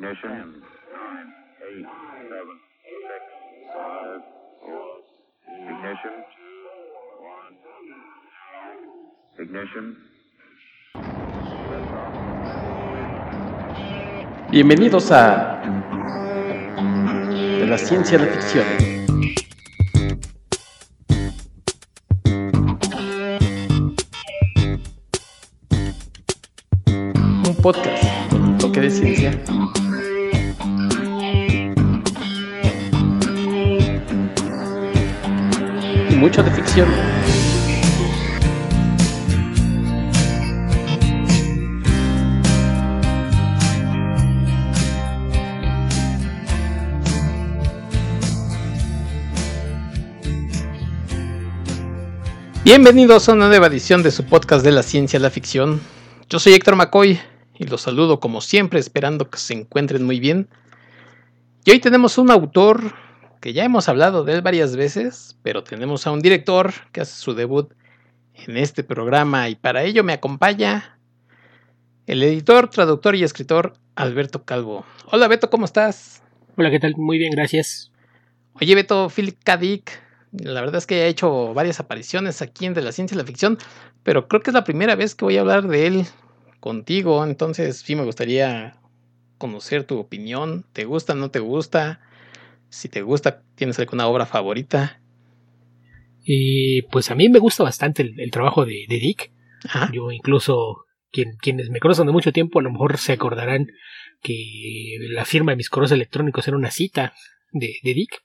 Ignition. Nine, eight, seven, six, five, four. Ignition. One. Ignition. Bienvenidos a De la ciencia la ficción. Un podcast mucho de ficción. Bienvenidos a una nueva edición de su podcast de la ciencia a la ficción. Yo soy Héctor McCoy y los saludo como siempre esperando que se encuentren muy bien. Y hoy tenemos un autor que ya hemos hablado de él varias veces, pero tenemos a un director que hace su debut en este programa y para ello me acompaña el editor, traductor y escritor Alberto Calvo. Hola Beto, ¿cómo estás? Hola, ¿qué tal? Muy bien, gracias. Oye Beto, Philip K. Dick, la verdad es que ha hecho varias apariciones aquí en De la Ciencia y la Ficción, pero creo que es la primera vez que voy a hablar de él contigo, entonces sí me gustaría conocer tu opinión. ¿Te gusta, no te gusta? Si te gusta, ¿tienes alguna obra favorita? Y pues a mí me gusta bastante el, el trabajo de, de Dick. Ajá. Yo incluso, quien, quienes me conocen de mucho tiempo, a lo mejor se acordarán que la firma de mis correos electrónicos era una cita de, de Dick.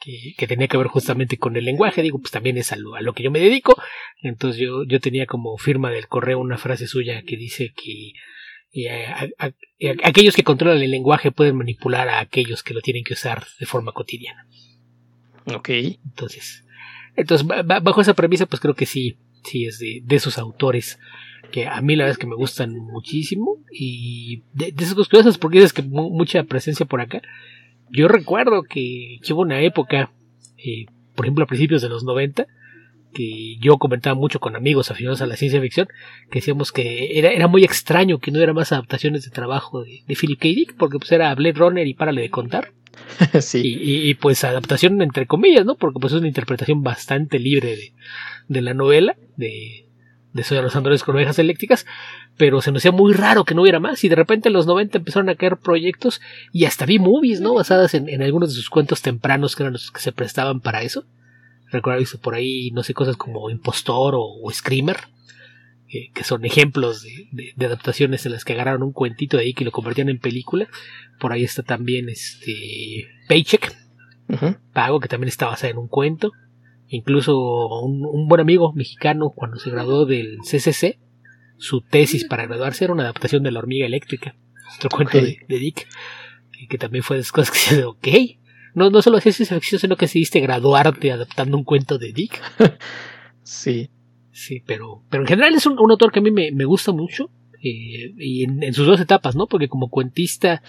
Que, que, tenía que ver justamente con el lenguaje, digo, pues también es a lo, a lo que yo me dedico. Entonces yo, yo tenía como firma del correo una frase suya que dice que eh, a, a, a, aquellos que controlan el lenguaje pueden manipular a aquellos que lo tienen que usar de forma cotidiana. Ok. Entonces, entonces bajo esa premisa, pues creo que sí, sí es de, de esos autores que a mí la verdad es que me gustan muchísimo y de, de esas cosas porque es que mucha presencia por acá. Yo recuerdo que, que hubo una época, eh, por ejemplo a principios de los 90, que yo comentaba mucho con amigos aficionados a la ciencia ficción, que decíamos que era, era muy extraño que no hubiera más adaptaciones de trabajo de, de Philip K. Dick, porque pues era Blade Runner y párale de contar. sí. Y, y, y, pues adaptación entre comillas, ¿no? Porque pues es una interpretación bastante libre de, de la novela, de, de Soy a los androides con ovejas eléctricas, pero se nos hacía muy raro que no hubiera más y de repente en los 90 empezaron a caer proyectos y hasta vi movies, ¿no? Basadas en, en algunos de sus cuentos tempranos que eran los que se prestaban para eso. Recuerdo visto por ahí, no sé, cosas como Impostor o, o Screamer, eh, que son ejemplos de, de, de, adaptaciones en las que agarraron un cuentito de ahí que lo convertían en película. Por ahí está también este Paycheck, uh -huh. Pago, que también está basada en un cuento. Incluso un, un, buen amigo mexicano, cuando se graduó del CCC, su tesis para graduarse era una adaptación de La hormiga eléctrica, otro okay. cuento de, de Dick, que, que, también fue de las cosas que se ok. No, no solo hacías ciencia ficción, sino que decidiste graduarte adaptando un cuento de Dick. sí. Sí, pero, pero en general es un, un autor que a mí me, me gusta mucho. Eh, y en, en, sus dos etapas, ¿no? Porque como cuentista,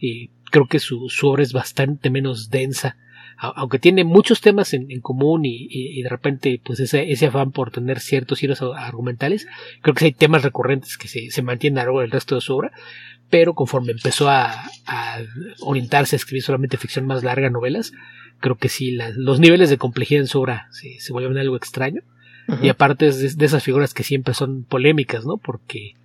eh, creo que su, su, obra es bastante menos densa. Aunque tiene muchos temas en, en común y, de repente, pues ese, ese afán por tener ciertos giros argumentales, creo que hay temas recurrentes que se, se mantienen a lo largo del resto de su obra pero conforme empezó a, a, orientarse a escribir solamente ficción más larga, novelas, creo que sí, la, los niveles de complejidad en su obra se, se vuelven algo extraño. Uh -huh. Y aparte es de, de, esas figuras que siempre son polémicas, ¿no? Porque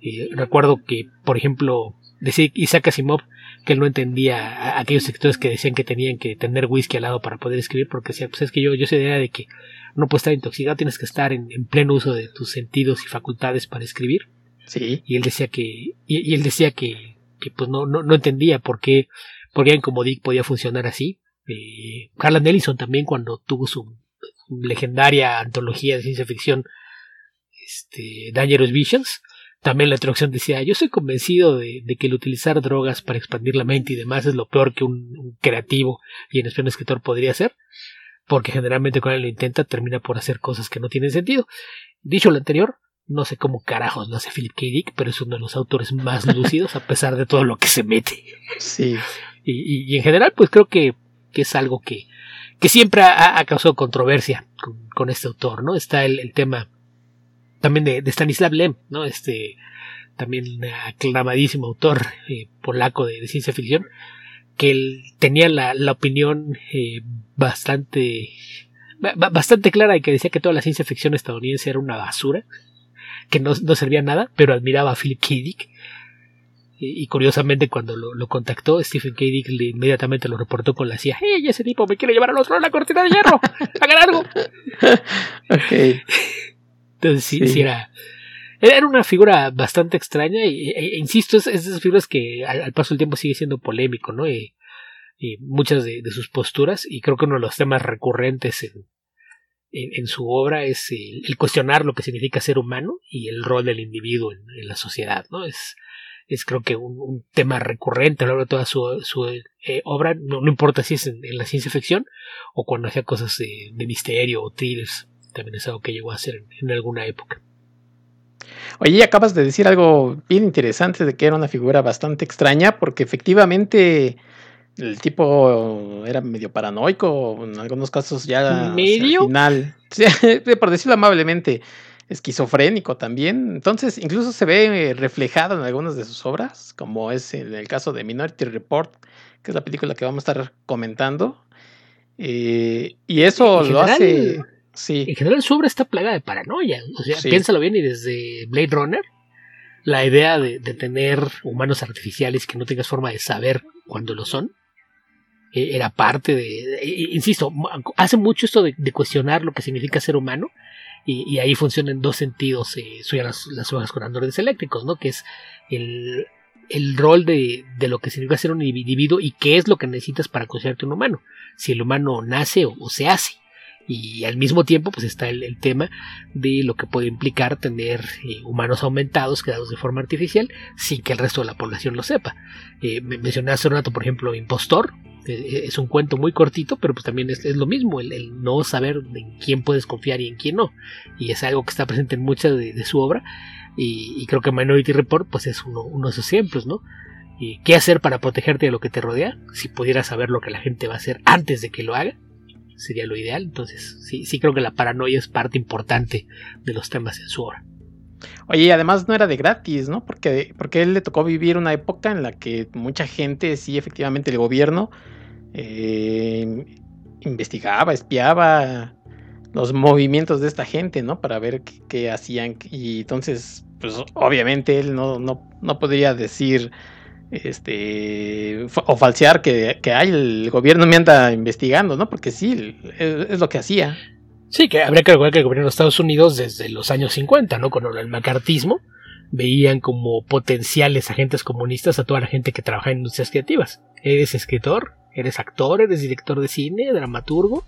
eh, recuerdo que, por ejemplo, decía Isaac Asimov que él no entendía a aquellos sectores que decían que tenían que tener whisky al lado para poder escribir, porque decía, pues es que yo, yo de idea de que no puedes estar intoxicado, tienes que estar en, en pleno uso de tus sentidos y facultades para escribir. Sí. Y él decía que, y, y él decía que, que pues no, no, no, entendía por qué, por qué como Dick podía funcionar así. Eh, Harlan Ellison también cuando tuvo su, su, legendaria antología de ciencia ficción, este, Dangerous Visions, también la introducción decía, yo soy convencido de, de, que el utilizar drogas para expandir la mente y demás es lo peor que un, un creativo y en especial un escritor podría hacer, porque generalmente cuando él lo intenta termina por hacer cosas que no tienen sentido. Dicho lo anterior, no sé cómo carajos lo hace Philip K. Dick, pero es uno de los autores más lúcidos a pesar de todo lo que se mete. Sí. Y, y, y en general, pues creo que, que es algo que, que siempre ha, ha, causado controversia con, con, este autor, ¿no? Está el, el tema también de, Stanislav Lem, ¿no? Este también aclamadísimo autor eh, polaco de, ciencia ficción, que él tenía la, opinión eh, bastante bastante clara y que decía que toda la ciencia ficción estadounidense era una basura, que no, no servía a nada, pero admiraba a Philip K. Dick. Y, curiosamente cuando lo, contactó, Stephen K. Dick inmediatamente lo reportó con la CIA. ¡Hey, ese tipo me quiere llevar al otro lado de la cortina de hierro! ¡Hagan algo! ok. Entonces sí, sí, era... Era una figura bastante extraña y, e, e, insisto, es, es, de esas figuras que al, paso del tiempo sigue siendo polémico, ¿no? Y, muchas de, sus posturas y creo que uno de los temas recurrentes en, en, su obra es el, cuestionar lo que significa ser humano y el rol del individuo en, la sociedad, ¿no? Es, es creo que un, tema recurrente a lo largo de toda su, su eh, obra, no, no, importa si es en, la ciencia ficción o cuando hacía cosas de, misterio o thrillers, también es algo que llegó a hacer en, alguna época. Oye, acabas de decir algo bien interesante de que era una figura bastante extraña, porque efectivamente el tipo era medio paranoico, en algunos casos ya ¿Medio? al final, por decirlo amablemente, esquizofrénico también. Entonces, incluso se ve reflejado en algunas de sus obras, como es en el caso de Minority Report, que es la película que vamos a estar comentando. Eh, y eso lo hace. Sí. En general, su obra está plagada de paranoia. O sea, piénsalo bien, y desde Blade Runner, la idea de, de tener humanos artificiales que no tengas forma de saber cuándo lo son eh, era parte de, insisto, hace mucho esto de, cuestionar lo que significa ser humano y, ahí funciona en dos sentidos, eh, las, las hojas con androides eléctricos, ¿no? Que es el, el rol de, de, lo que significa ser un individuo y qué es lo que necesitas para considerarte un humano, si el humano nace o, se hace. Y al mismo tiempo, pues está el, tema de lo que puede implicar tener eh, humanos aumentados creados de forma artificial sin que el resto de la población lo sepa. Eh, mencioné hace un rato, por ejemplo, Impostor, eh, es un cuento muy cortito, pero pues también es, lo mismo, el, no saber en quién puedes confiar y en quién no. Y es algo que está presente en mucha de, su obra. Y, creo que Minority Report pues es uno, de esos ejemplos, ¿no? Y ¿Qué hacer para protegerte de lo que te rodea? Si pudieras saber lo que la gente va a hacer antes de que lo haga, sería lo ideal. Entonces, sí, sí creo que la paranoia es parte importante de los temas en su obra. Oye, y además no era de gratis, ¿no? Porque, porque él le tocó vivir una época en la que mucha gente, sí, efectivamente, el gobierno eh, investigaba, espiaba los movimientos de esta gente, ¿no? Para ver qué, hacían. Y entonces, pues obviamente él no, no, no podría decir este o falsear que, que el gobierno me anda investigando, ¿no? Porque sí, es lo que hacía. Sí, que habría que recordar que el gobierno de Estados Unidos desde los años 50, ¿no? Con el macartismo, veían como potenciales agentes comunistas a toda la gente que trabaja en industrias creativas. Eres escritor, eres actor, eres director de cine, dramaturgo,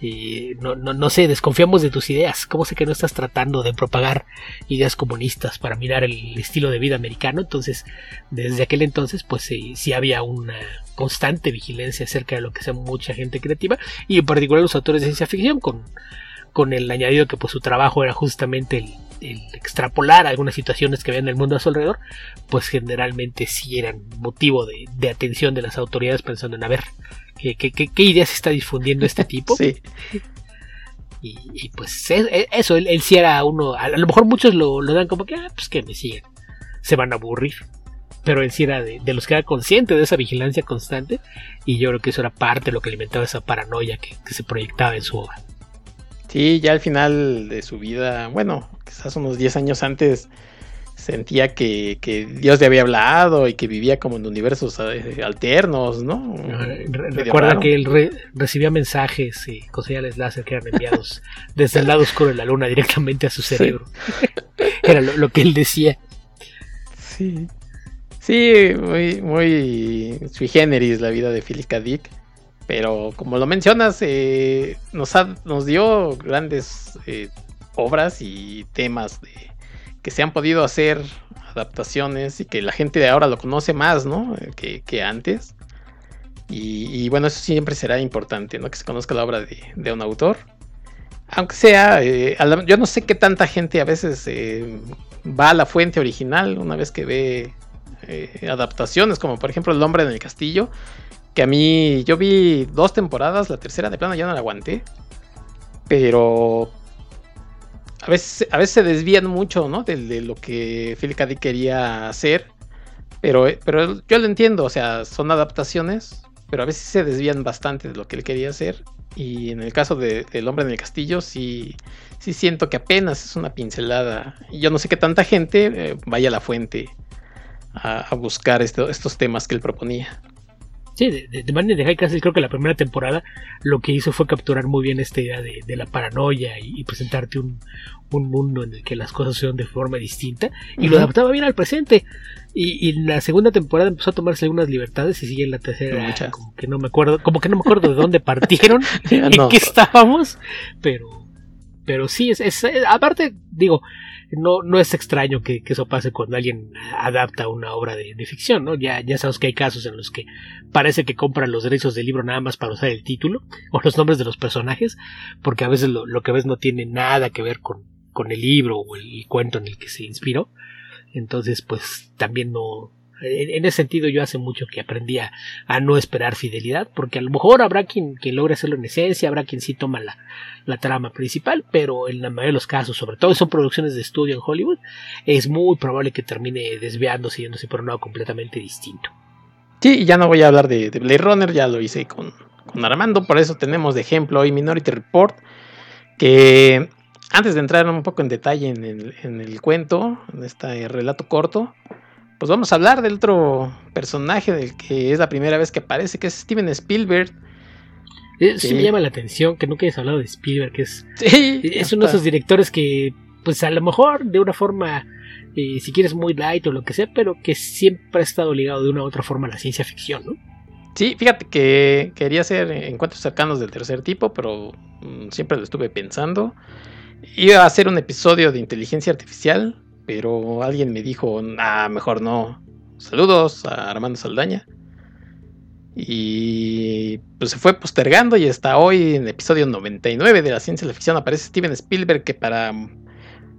y no, no, no sé, desconfiamos de tus ideas. ¿Cómo sé que no estás tratando de propagar ideas comunistas para mirar el estilo de vida americano? Entonces, desde aquel entonces, pues sí, sí había una constante vigilancia acerca de lo que sea mucha gente creativa y en particular los autores de ciencia ficción con, con el añadido que pues su trabajo era justamente el, extrapolar algunas situaciones que había en el mundo a su alrededor, pues generalmente sí eran motivo de, de atención de las autoridades pensando en a qué, qué, qué, ideas está difundiendo este tipo. sí. Y, pues eso, él, él, sí era uno, a, lo mejor muchos lo, lo dan como que, ah, pues que me siguen, se van a aburrir pero él sí era de, los que era consciente de esa vigilancia constante y yo creo que eso era parte de lo que alimentaba esa paranoia que, se proyectaba en su obra. Sí, ya al final de su vida, bueno, quizás unos 10 años antes, sentía que, Dios le había hablado y que vivía como en universos eh, alternos, ¿no? recuerda que él recibía mensajes y con señales láser que eran enviados desde el lado oscuro de la luna directamente a su cerebro. Era lo, lo, que él decía. Sí. Sí, muy, muy sui generis la vida de Philip. Dick. Pero como lo mencionas, eh, nos, nos dio grandes eh, obras y temas de, que se han podido hacer adaptaciones y que la gente de ahora lo conoce más, ¿no? Que, que antes. Y, bueno, eso siempre será importante, ¿no? Que se conozca la obra de, un autor. Aunque sea, eh, yo no sé qué tanta gente a veces va a la fuente original una vez que ve eh, adaptaciones, como por ejemplo El hombre en el castillo, que a mí yo vi dos temporadas, la tercera de plano ya no la aguanté, pero a veces, a veces se desvían mucho, ¿no? De, lo que Philip K. Dick quería hacer. Pero, pero yo lo entiendo, o sea, son adaptaciones, pero a veces se desvían bastante de lo que él quería hacer. Y en el caso de El hombre en el castillo, sí, sí siento que apenas es una pincelada. Y yo no sé qué tanta gente eh, vaya a la fuente a, buscar esto- estos temas que él proponía. Sí, de, de, de Man in the High Castle creo que la primera temporada lo que hizo fue capturar muy bien esta idea de, de la paranoia y, y presentarte un, un mundo en el que las cosas son de forma distinta y lo adaptaba bien al presente. Y, y en la segunda temporada empezó a tomarse algunas libertades y sigue en la tercera Muchas. como que no me acuerdo, como que no me acuerdo de dónde partieron, en no. qué estábamos, pero pero sí es, es- aparte digo no, no es extraño que, eso pase cuando alguien adapta una obra de, de ficción, ¿no? Ya, ya sabemos que hay casos en los que parece que compran los derechos del libro nada más para usar el título o los nombres de los personajes, porque a veces lo, lo que ves no tiene nada que ver con, con el libro o el cuento en el que se inspiró. Entonces, pues también no. En, ese sentido, yo hace mucho que aprendí a, no esperar fidelidad, porque a lo mejor habrá quien, quien logre hacerlo en esencia, habrá quien sí toma la, la trama principal, pero en la mayoría de los casos, sobre todo son producciones de estudio en Hollywood, es muy probable que termine desviándose y yéndose por un lado completamente distinto. Sí, ya no voy a hablar de, de Blade Runner, ya lo hice con, con Armando, por eso tenemos de ejemplo hoy Minority Report, que antes de entrar un poco en detalle en el, en el cuento, en este relato corto, pues vamos a hablar del otro personaje del que es la primera vez que aparece, que es Steven Spielberg. Eso sí Sí. me llama la atención que nunca hayas hablado de Spielberg, que es, Sí, es uno de esos directores que, pues a lo mejor de una forma, eh, si quieres, muy light o lo que sea, pero que siempre ha estado ligado de una u otra forma a la ciencia ficción, ¿no? Sí, fíjate que quería hacer encuentros cercanos del tercer tipo, pero mm, siempre lo estuve pensando. Iba a hacer un episodio de inteligencia artificial, pero alguien me dijo, ah, mejor no. Saludos a Armando Saldaña. Y pues se fue postergando y hasta hoy en el episodio 99 de la ciencia de la ficción aparece Steven Spielberg que para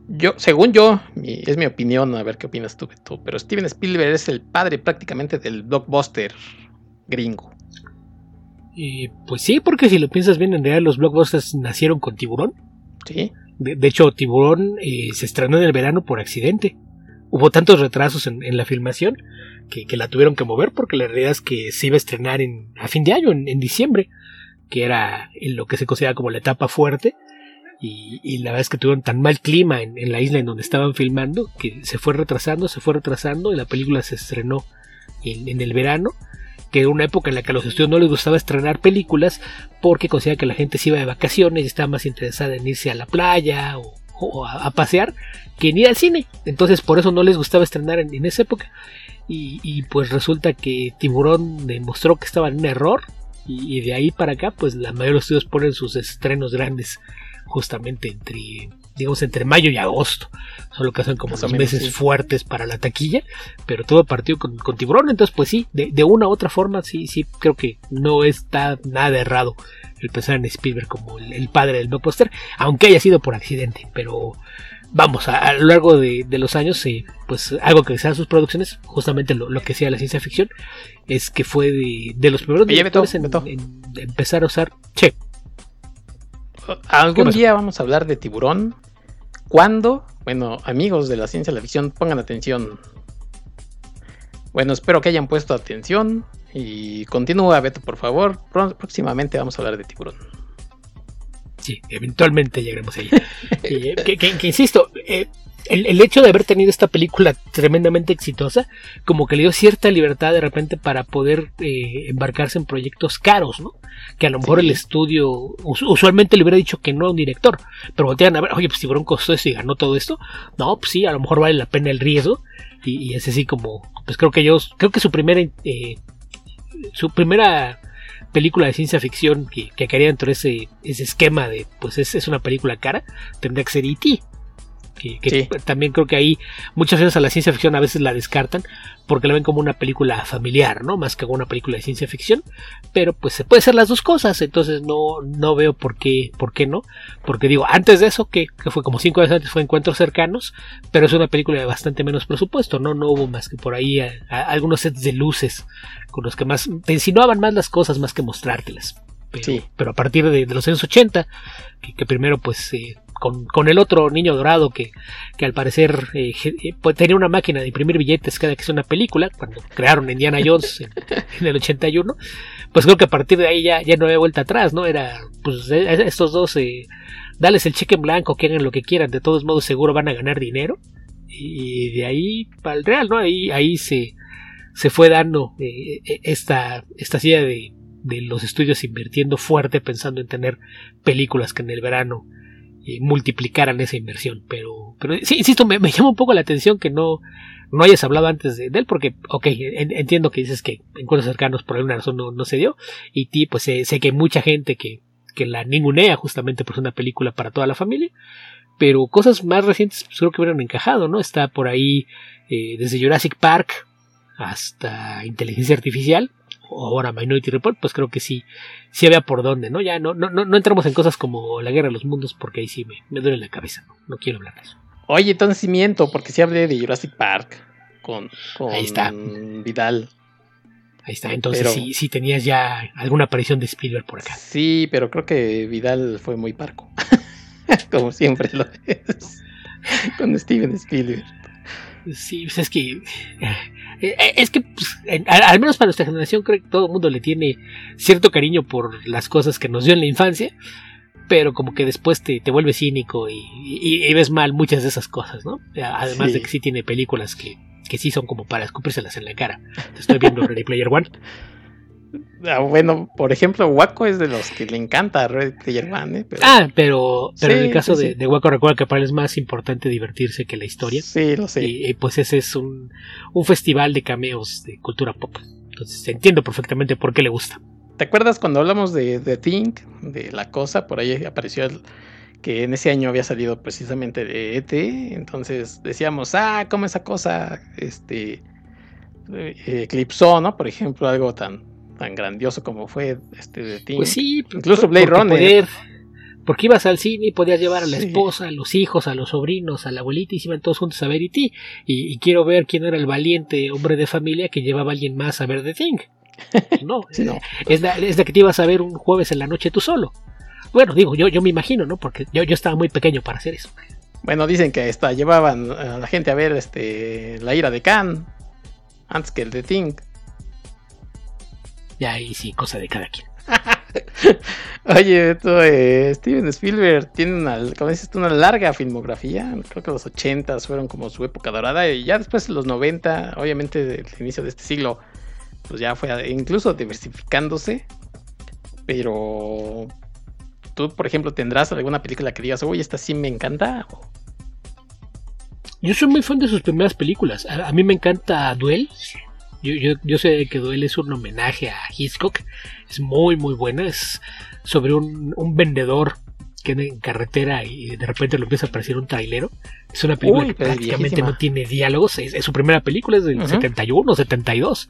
yo, según yo, mi- es mi opinión, a ver qué opinas tú, Beto, pero Steven Spielberg es el padre prácticamente del blockbuster gringo. Y pues sí, porque si lo piensas bien, en realidad los blockbusters nacieron con Tiburón. Sí, De, hecho, Tiburón eh, se estrenó en el verano por accidente. Hubo tantos retrasos en, la filmación que, la tuvieron que mover porque la realidad es que se iba a estrenar en, a fin de año, en, diciembre, que era en lo que se considera como la etapa fuerte. Y, y la verdad es que tuvieron tan mal clima en, en la isla en donde estaban filmando que se fue retrasando, se fue retrasando y la película se estrenó en, en el verano, que era una época en la que a los estudios no les gustaba estrenar películas porque consideraban que la gente se iba de vacaciones y estaba más interesada en irse a la playa o, a, pasear que en ir al cine. Entonces por eso no les gustaba estrenar en, esa época. Y, y, pues resulta que Tiburón demostró que estaba en un error y, y de ahí para acá pues la mayoría de los estudios ponen sus estrenos grandes justamente entre digamos entre mayo y agosto. Son lo que hacen como los meses sí. fuertes para la taquilla pero todo partió con, con tiburón. Entonces pues sí de, de una u otra forma sí sí creo que no está nada errado el pensar en Spielberg como el, el padre del blockbuster aunque haya sido por accidente. Pero vamos a, a lo largo de, de los años eh, pues algo que sean sus producciones justamente lo, lo que sea la ciencia ficción es que fue de, de los primeros Oye, directores en, empezar a usar che. ¿Qué Algún día vamos a hablar de tiburón. ¿Cuándo? Bueno, amigos de la ciencia de la ficción, pongan atención. Bueno, espero que hayan puesto atención. Y continúa, Beto, por favor. Próximamente vamos a hablar de tiburón. Sí, eventualmente llegaremos ahí. Eh, que, que- que insisto, eh, el, el hecho de haber tenido esta película tremendamente exitosa, como que le dio cierta libertad de repente para poder eh, embarcarse en proyectos caros, ¿no? Que a lo mejor Sí. el estudio us- usualmente le hubiera dicho que no a un director, pero voltean a ver, oye, pues Tiburón costó eso y ganó todo esto. No, pues sí, a lo mejor vale la pena el riesgo. Y, y es así como, pues creo que ellos, creo que su primera, eh, su primera película de ciencia ficción que, que caería dentro de ese, ese esquema de, pues es, es una película cara, tendría que ser E.T. Que, que Sí. también creo que ahí muchas veces a la ciencia ficción a veces la descartan porque la ven como una película familiar, ¿no? Más que como una película de ciencia ficción. Pero pues se puede ser las dos cosas, entonces no, no veo por qué, por qué no. Porque digo, antes de eso, que, que fue como cinco años antes, fue Encuentros Cercanos, pero es una película de bastante menos presupuesto, ¿no? No hubo más que por ahí a- a- algunos sets de luces con los que más te insinuaban más las cosas más que mostrártelas. Pero, Sí. pero a partir de, de los años 80, que, que primero pues eh, con, con el otro niño dorado que, que al parecer eh, eh, pues, tenía una máquina de imprimir billetes cada que es una película, cuando crearon Indiana Jones en, el 81, pues creo que a partir de ahí ya, ya no había vuelta atrás, ¿no? Era, pues estos dos, eh, dales el cheque en blanco, que hagan lo que quieran, de todos modos seguro van a ganar dinero. Y de ahí para el Real, ¿no? Ahí, ahí se, se fue dando esta, esta silla de de los estudios invirtiendo fuerte pensando en tener películas que en el verano eh, multiplicaran esa inversión. Pero, pero sí, insisto, me, llama un poco la atención que no, no hayas hablado antes de, él, porque, ok, entiendo que dices que en cuentos cercanos por alguna razón no, se dio, y ti, pues sé, que hay mucha gente que, que la ningunea justamente por ser una película para toda la familia, pero cosas más recientes pues, creo que hubieran encajado, ¿no? Está por ahí eh, desde Jurassic Park hasta inteligencia artificial, ahora Minority Report, pues creo que sí, sí había por dónde, ¿no? Ya no, no, no, entramos en cosas como la guerra de los mundos porque ahí sí me, me duele la cabeza, ¿no? No quiero hablar de eso. Oye, entonces sí miento, porque sí hablé de Jurassic Park con, con ahí está. Vidal. Ahí está, entonces sí, sí tenías ya alguna aparición de Spielberg por acá. Sí, pero creo que Vidal fue muy parco. como siempre lo es. con Steven Spielberg. Sí, pues es que. Eh, eh, es que, pues, al menos para nuestra generación, creo que todo el mundo le tiene cierto cariño por las cosas que nos dio en la infancia, pero como que después te, te vuelve cínico y, ves mal muchas de esas cosas, ¿no? Además de que sí tiene películas que, que sí son como para escupírselas en la cara. Estoy viendo Ready Player One. Ah, bueno, por ejemplo, Waco es de los que le encanta Red Player One. ¿eh? Ah, pero, pero en el caso de, de, Waco recuerda que para él es más importante divertirse que la historia. Sí, lo sé. Y, pues ese es un, un, festival de cameos de cultura pop. Entonces entiendo perfectamente por qué le gusta. ¿Te acuerdas cuando hablamos de The Thing, de la cosa? Por ahí apareció el, que en ese año había salido precisamente de ET. Entonces decíamos, ah, ¿cómo esa cosa este, eh, eclipsó, ¿no? Por ejemplo, algo tan tan grandioso como fue este de ti. Pues sí, incluso Blade Runner. porque ibas al cine y podías llevar a la esposa, a los hijos, a los sobrinos, a la abuelita y se iban todos juntos a ver e y, y quiero ver quién era el valiente hombre de familia que llevaba a alguien más a ver The Thing. No, Es, la, es, que te ibas a ver un jueves en la noche tú solo. Bueno, digo, yo, yo me imagino, ¿no? Porque yo, yo estaba muy pequeño para hacer eso. Bueno, dicen que hasta llevaban a la gente a ver este la ira de Khan antes que el The Thing. Ya ahí sí, cosa de cada quien. Oye, esto, eh, Steven Spielberg tiene una, como dices una larga filmografía. Creo que los 80 fueron como su época dorada. Y ya después de los 90, obviamente, del inicio de este siglo, pues ya fue incluso diversificándose. Pero tú, por ejemplo, tendrás alguna película que digas, uy, esta sí me encanta. Yo soy muy fan de sus primeras películas. A, mí me encanta Duel. Yo, yo, yo, sé que Duel es un homenaje a Hitchcock. Es muy, muy buena. Es sobre un, un vendedor que anda en carretera y de repente lo empieza a aparecer un trailero. Es una película que prácticamente no tiene diálogos. Es, su primera película, es del 71, 72.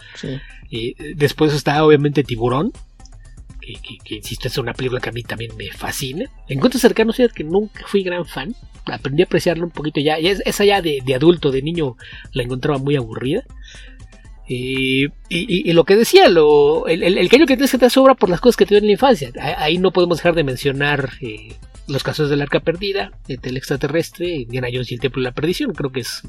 Y después está obviamente Tiburón. Que, que, insisto, es una película que a mí también me fascina. Encuentro cercano, que nunca fui gran fan. Aprendí a apreciarlo un poquito ya. esa ya de, de adulto, de niño, la encontraba muy aburrida. Y, lo que decía, lo, el, el, cariño que tienes que te sobra por las cosas que te dio en la infancia. Ahí no podemos dejar de mencionar eh, los casos del arca perdida, el extraterrestre, Indiana Jones y el templo de la perdición. Creo que es,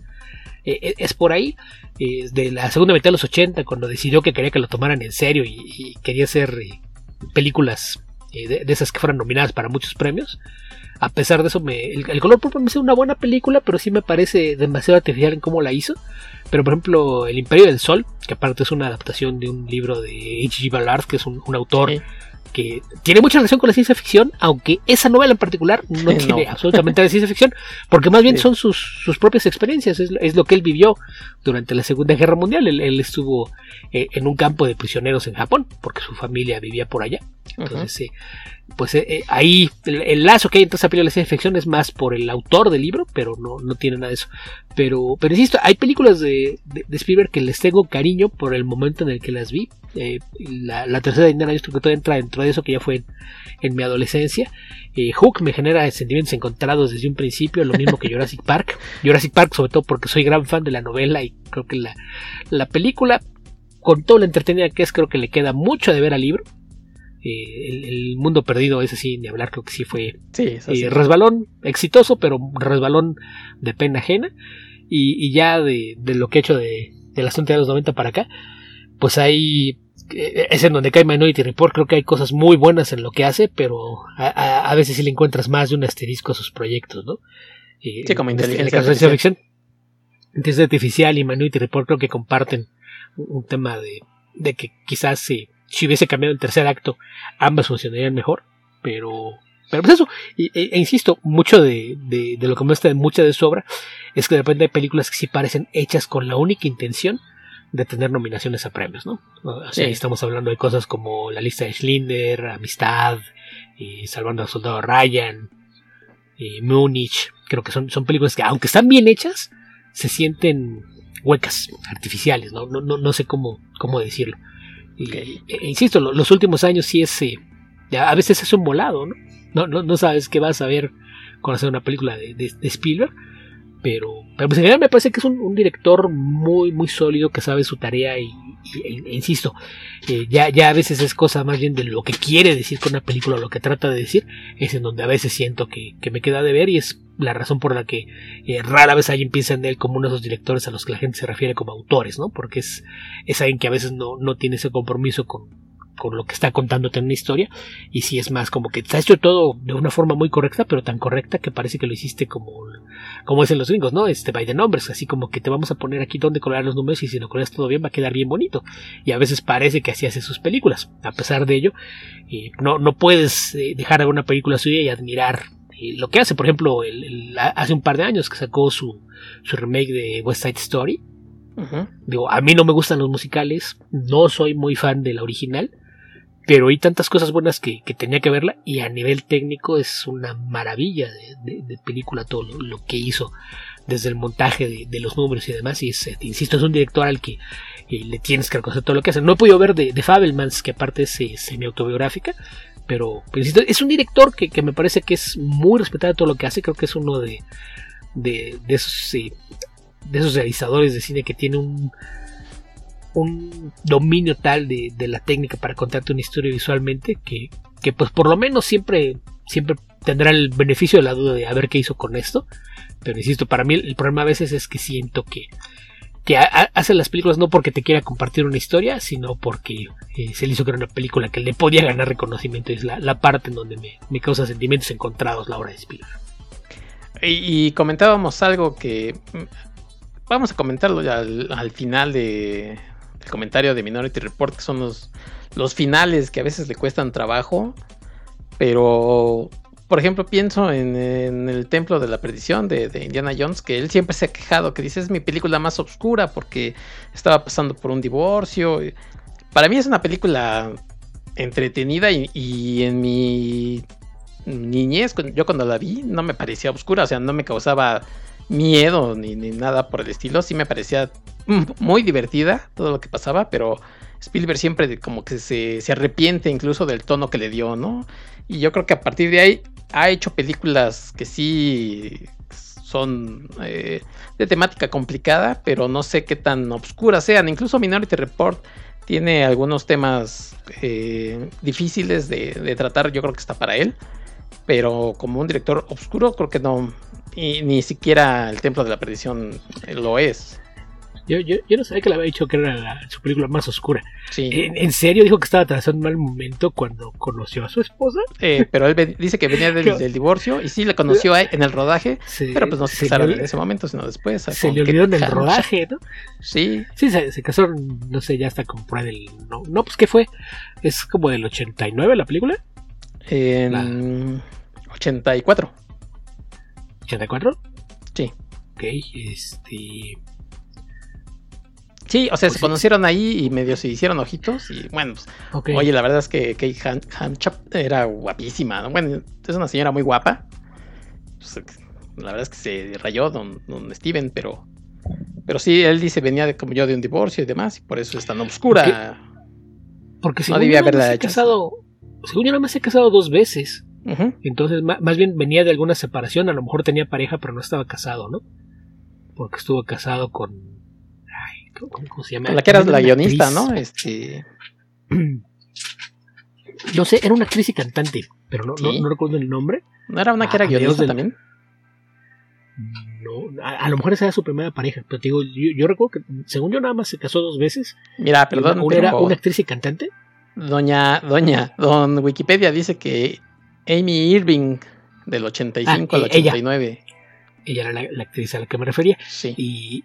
eh, es por ahí. de la segunda mitad de los 80, cuando decidió que quería que lo tomaran en serio y, quería hacer eh, películas de, esas que fueran nominadas para muchos premios. A pesar de eso, me, el, color púrpura me hace una buena película, pero sí me parece demasiado artificial en cómo la hizo. Pero por ejemplo, El Imperio del Sol, que aparte es una adaptación de un libro de H.G. Ballard, que es un, autor que tiene mucha relación con la ciencia ficción, aunque esa novela en particular no tiene absolutamente de ciencia ficción, porque más bien son sus, propias experiencias, es, lo que él vivió durante la Segunda Guerra Mundial. Él, estuvo eh, en un campo de prisioneros en Japón, porque su familia vivía por allá. Entonces, eh, pues eh, ahí el, lazo que hay entre esa película de ficción es más por el autor del libro, pero no, no tiene nada de eso. Pero, pero insisto, hay películas de, de, Spielberg que les tengo cariño por el momento en el que las vi. Eh, la, tercera de Indiana Jones que todavía entra dentro de eso, que ya fue en, mi adolescencia. Hook me genera sentimientos encontrados desde un principio, lo mismo que Jurassic Park. Jurassic Park sobre todo porque soy gran fan de la novela y creo que la, la película, con todo lo entretenida que es, creo que le queda mucho de ver al libro Eh, el, el mundo perdido, ese sí, ni hablar, creo que sí fue Sí, eh, resbalón exitoso, pero resbalón de pena ajena. Y, y ya de, de lo que he hecho de, de la de los 90 para acá, pues hay. eh, Es en donde cae Minority Report. Creo que hay cosas muy buenas en lo que hace, pero a, a- a veces sí le encuentras más de un asterisco a sus proyectos, ¿no? Sí, como en este- en el inteligencia caso de ciencia ficción. Inteligencia artificial y Minority Report creo que comparten un, tema de, de que quizás si, si hubiese cambiado el tercer acto, ambas funcionarían mejor, pero. Pero pues eso, e, e insisto, mucho de, de, de lo que me gusta de mucha de su obra es que de repente hay películas que sí parecen hechas con la única intención de tener nominaciones a premios, ¿no? O sea, Sí. estamos hablando de cosas como La lista de Schlinder, Amistad, y Salvando al Soldado Ryan, y Múnich. Creo que son, son películas que, aunque están bien hechas, se sienten huecas, artificiales, ¿no? No, no, no sé cómo, cómo decirlo. Y, Ok. e- e insisto, lo- los últimos años sí es. eh, a veces es un volado, ¿no? No, no, no sabes qué vas a ver con hacer una película de, de- de Spielberg. Pero, pero pues en general me parece que es un, director muy, muy sólido que sabe su tarea y, e- e insisto, eh, ya, ya a veces es cosa más bien de lo que quiere decir con una película, lo que trata de decir, es en donde a veces siento que, que me queda de ver y es la razón por la que eh, rara vez alguien piensa en él como uno de esos directores a los que la gente se refiere como autores, ¿no? Porque es, es alguien que a veces no, no tiene ese compromiso con, con lo que está contándote en una historia y si es más como que ha hecho todo de una forma muy correcta pero tan correcta que parece que lo hiciste como como dicen los gringos no este by the numbers así como que te vamos a poner aquí donde colorear los números y si lo coloreas todo bien va a quedar bien bonito. Y a veces parece que así hace sus películas a pesar de ello eh, no no puedes eh, dejar de ver una película suya y admirar eh, lo que hace. Por ejemplo el- el- hace un par de años que sacó su su remake de West Side Story. Digo, a mí no me gustan los musicales, no soy muy fan de la original, pero hay tantas cosas buenas que, que tenía que verla y a nivel técnico es una maravilla de, película todo lo, lo que hizo desde el montaje de, los números y demás. Y eh, insisto, es un director al que le tienes que reconocer todo lo que hace. No he podido ver de, Fabelmans, que aparte es eh, semi-autobiográfica, pero, pero insisto, es un director que, que me parece que es muy respetado todo lo que hace. Creo que es uno de, de esos eh, de esos realizadores de cine que tiene un, un dominio tal de, de la técnica para contarte una historia visualmente que, que pues por lo menos siempre, siempre tendrá el beneficio de la duda de a ver qué hizo con esto. Pero insisto, para mí el, problema a veces es que siento que, que ha- hace las películas no porque te quiera compartir una historia, sino porque eh, se le hizo que era una película que le podía ganar reconocimiento. Es la, la parte en donde me, me causa sentimientos encontrados la obra de Spielberg. Y, comentábamos algo que. mm, Vamos a comentarlo ya al final de, del comentario de Minority Report, que son los, los finales que a veces le cuestan trabajo. Pero, por ejemplo, pienso en, el Templo de la Perdición de, Indiana Jones, que él siempre se ha quejado, que dice es mi película más oscura porque estaba pasando por un divorcio. Para mí es una película entretenida y, y en mi niñez, yo cuando la vi, no me parecía oscura, o sea, no me causaba miedo ni, ni nada por el estilo, sí me parecía muy divertida todo lo que pasaba, pero Spielberg siempre como que se, se arrepiente incluso del tono que le dio, ¿no? Y yo creo que a partir de ahí ha hecho películas que sí son eh, de temática complicada, pero no sé qué tan oscuras sean. Incluso Minority Report tiene algunos temas eh, difíciles de, de tratar, yo creo que está para él. Pero como un director oscuro, creo que no. Y ni siquiera El Templo de la Perdición eh, lo es. Yo, yo, yo no sabía que le había dicho que era la- su película más oscura. Sí. ¿En, en serio dijo que estaba atravesando un mal momento cuando conoció a su esposa? Eh, pero él dice que venía del, del divorcio y sí le conoció en el rodaje, Se- pero pues no se se casaron le- en ese momento, sino después. Se le olvidó en el rodaje, ¿no? Sí, Sí, se, se casaron, no sé, ya hasta ahí del... No, no, pues ¿qué fue? Es como del 89 la película, en 84. 84. Sí. Ok, este... Sí, o sea, Pues se sí. conocieron ahí y medio se hicieron ojitos y bueno, pues. Oye, la verdad es que Kate Han- Hamchap era guapísima. ¿no? Bueno, es una señora muy guapa. Pues, la verdad es que se rayó don, don Steven, pero. Pero sí, él dice venía de, como yo de un divorcio y demás, y por eso es tan oscura. Porque no según debía haberla se ha hecho. casado... Según yo más se ha casado dos veces. Entonces, más bien venía de alguna separación, a lo mejor tenía pareja, pero no estaba casado, ¿no? Porque estuvo casado con. Ay, ¿cómo, cómo se llama? Con la que Era la guionista, actriz. ¿no? Este. yo sé, era una actriz y cantante, pero no, no, ¿Sí? no recuerdo el nombre. ¿No era una que era a mediados guionista del- también? No, a, a lo mejor esa era su primera pareja, pero te digo, yo, yo recuerdo que según yo nada más se casó dos veces. Mira, perdón, una era una actriz y cantante. doña, doña, don Wikipedia dice que Amy Irving del 85 al Ah, eh, ella. 89. Ella era la, la actriz a la que me refería. Sí. Y,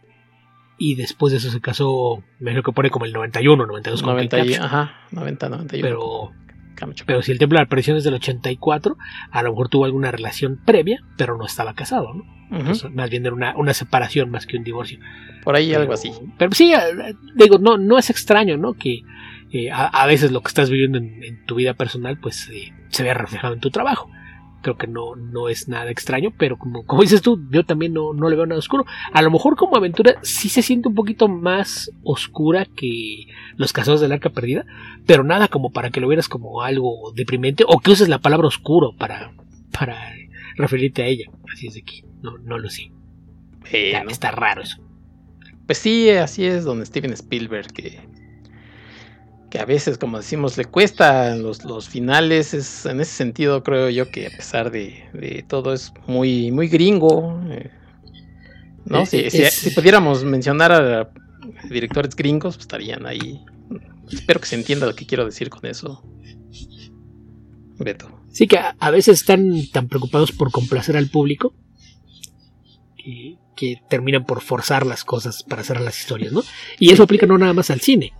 y después de eso se casó, me imagino que pone como el 91, 92 con 90, Kate y- Capshaw. ajá, 90, 91. Pero, pero si el templo de la aparición es del 84, a lo mejor tuvo alguna relación previa, pero no estaba casado, ¿no? Entonces, más bien era una, una separación más que un divorcio. Por ahí Pero- algo así. Pero sí, eh, digo, no, no es extraño, ¿no? Que eh, a, a veces lo que estás viviendo en, en tu vida personal, pues eh, se vea reflejado en tu trabajo. Creo que no, no es nada extraño, pero como, como dices tú, yo también no, no le veo nada oscuro. A lo mejor como aventura sí se siente un poquito más oscura que Los Casados del Arca Perdida, pero nada como para que lo vieras como algo deprimente o que uses la palabra oscuro para, para referirte a ella. Así es de que no, no lo sé. Bueno, Está raro eso. Pues sí, así es don Steven Spielberg, que, que a veces, como decimos, le cuesta los, los finales. Es, en ese sentido, creo yo que a pesar de, de todo es muy, muy gringo. eh, ¿no? Eh, si, eh, si- pudiéramos mencionar a directores gringos, pues estarían ahí. Espero que se entienda lo que quiero decir con eso. Beto. Sí, que a, a veces están tan preocupados por complacer al público que, que terminan por forzar las cosas para hacer las historias, ¿no? Y eso aplica no nada más al cine.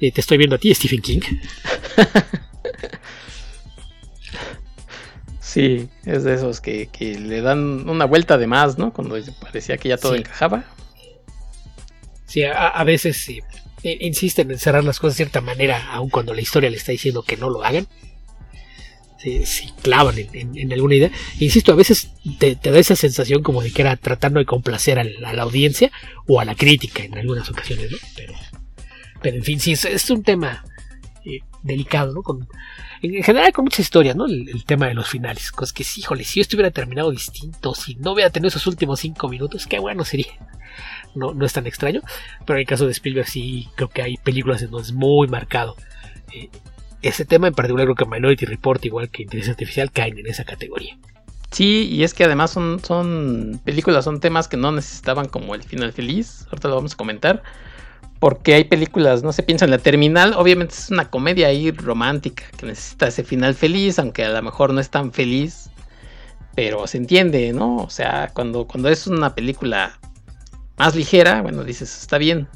Eh, te estoy viendo a ti, Stephen King. Sí, es de esos que, que le dan una vuelta de más, ¿no? Cuando parecía que ya todo Sí. encajaba. Sí, a, a veces sí, eh, insisten en cerrar las cosas de cierta manera, aun cuando la historia le está diciendo que no lo hagan. Se, se clavan en, en- en alguna idea. Insisto, a veces te, te da esa sensación como de que era tratando de complacer al- a la audiencia o a la crítica en algunas ocasiones, ¿no? Pero, pero en fin, sí, es, es un tema eh, delicado, ¿no? Con, en en general con muchas historias, ¿no? El, el tema de los finales. Cosas que, sí, híjole, si yo estuviera terminado distinto, si no hubiera tenido esos últimos cinco minutos, qué bueno sería. No, no es tan extraño. Pero en el caso de Spielberg sí creo que hay películas en donde es muy marcado. Eh, ese tema en particular creo que Minority Report, igual que Inteligencia Artificial, caen en esa categoría. Sí, y es que además son, son películas, son temas que no necesitaban como el final feliz. Ahorita lo vamos a comentar. Porque hay películas, no se piensa en la terminal. Obviamente es una comedia ahí romántica que necesita ese final feliz, aunque a lo mejor no es tan feliz. Pero se entiende, ¿no? O sea, cuando, cuando es una película más ligera, bueno, dices, está bien.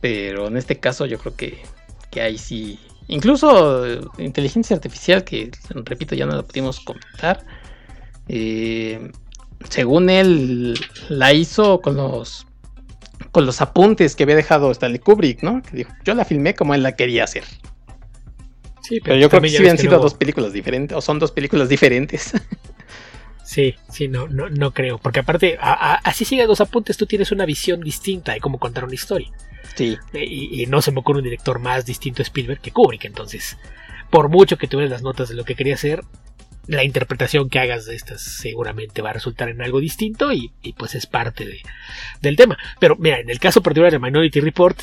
Pero en este caso yo creo que, que ahí sí. Incluso eh, inteligencia artificial, que repito, ya no la pudimos comentar. eh, según él, la hizo con los con los apuntes que había dejado Stanley Kubrick, ¿no? Que dijo, yo la filmé como él la quería hacer. Sí, Pero yo creo que sí habían sido dos películas diferentes, o son dos películas diferentes. Sí, sí, no, no, no creo. Porque aparte, a- a- así sigue dos apuntes, tú tienes una visión distinta de cómo contar una historia. sí, Eh, Y, y no se me ocurre un director más distinto a Spielberg que Kubrick. Entonces, por mucho que tuvieras las notas de lo que quería hacer, la interpretación que hagas de estas seguramente va a resultar en algo distinto y, pues es parte de- del tema. Pero mira, en el caso particular de Minority Report,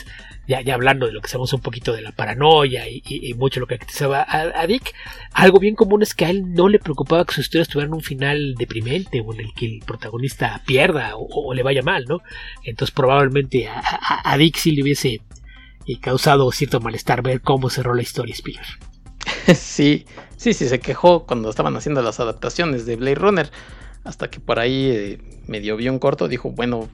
ya, hablando de lo que sabemos un poquito de la paranoia y, mucho lo que activaba a, Dick, algo bien común es que a él no le preocupaba que sus historias tuvieran un final deprimente o en el que el protagonista pierda o, le vaya mal, ¿no? Entonces probablemente a, a- Dick sí le hubiese eh, causado cierto malestar ver cómo cerró la historia Spielberg. sí, sí, sí, se quejó cuando estaban haciendo las adaptaciones de Blade Runner. Hasta que por ahí eh, medio vio un corto, dijo, bueno,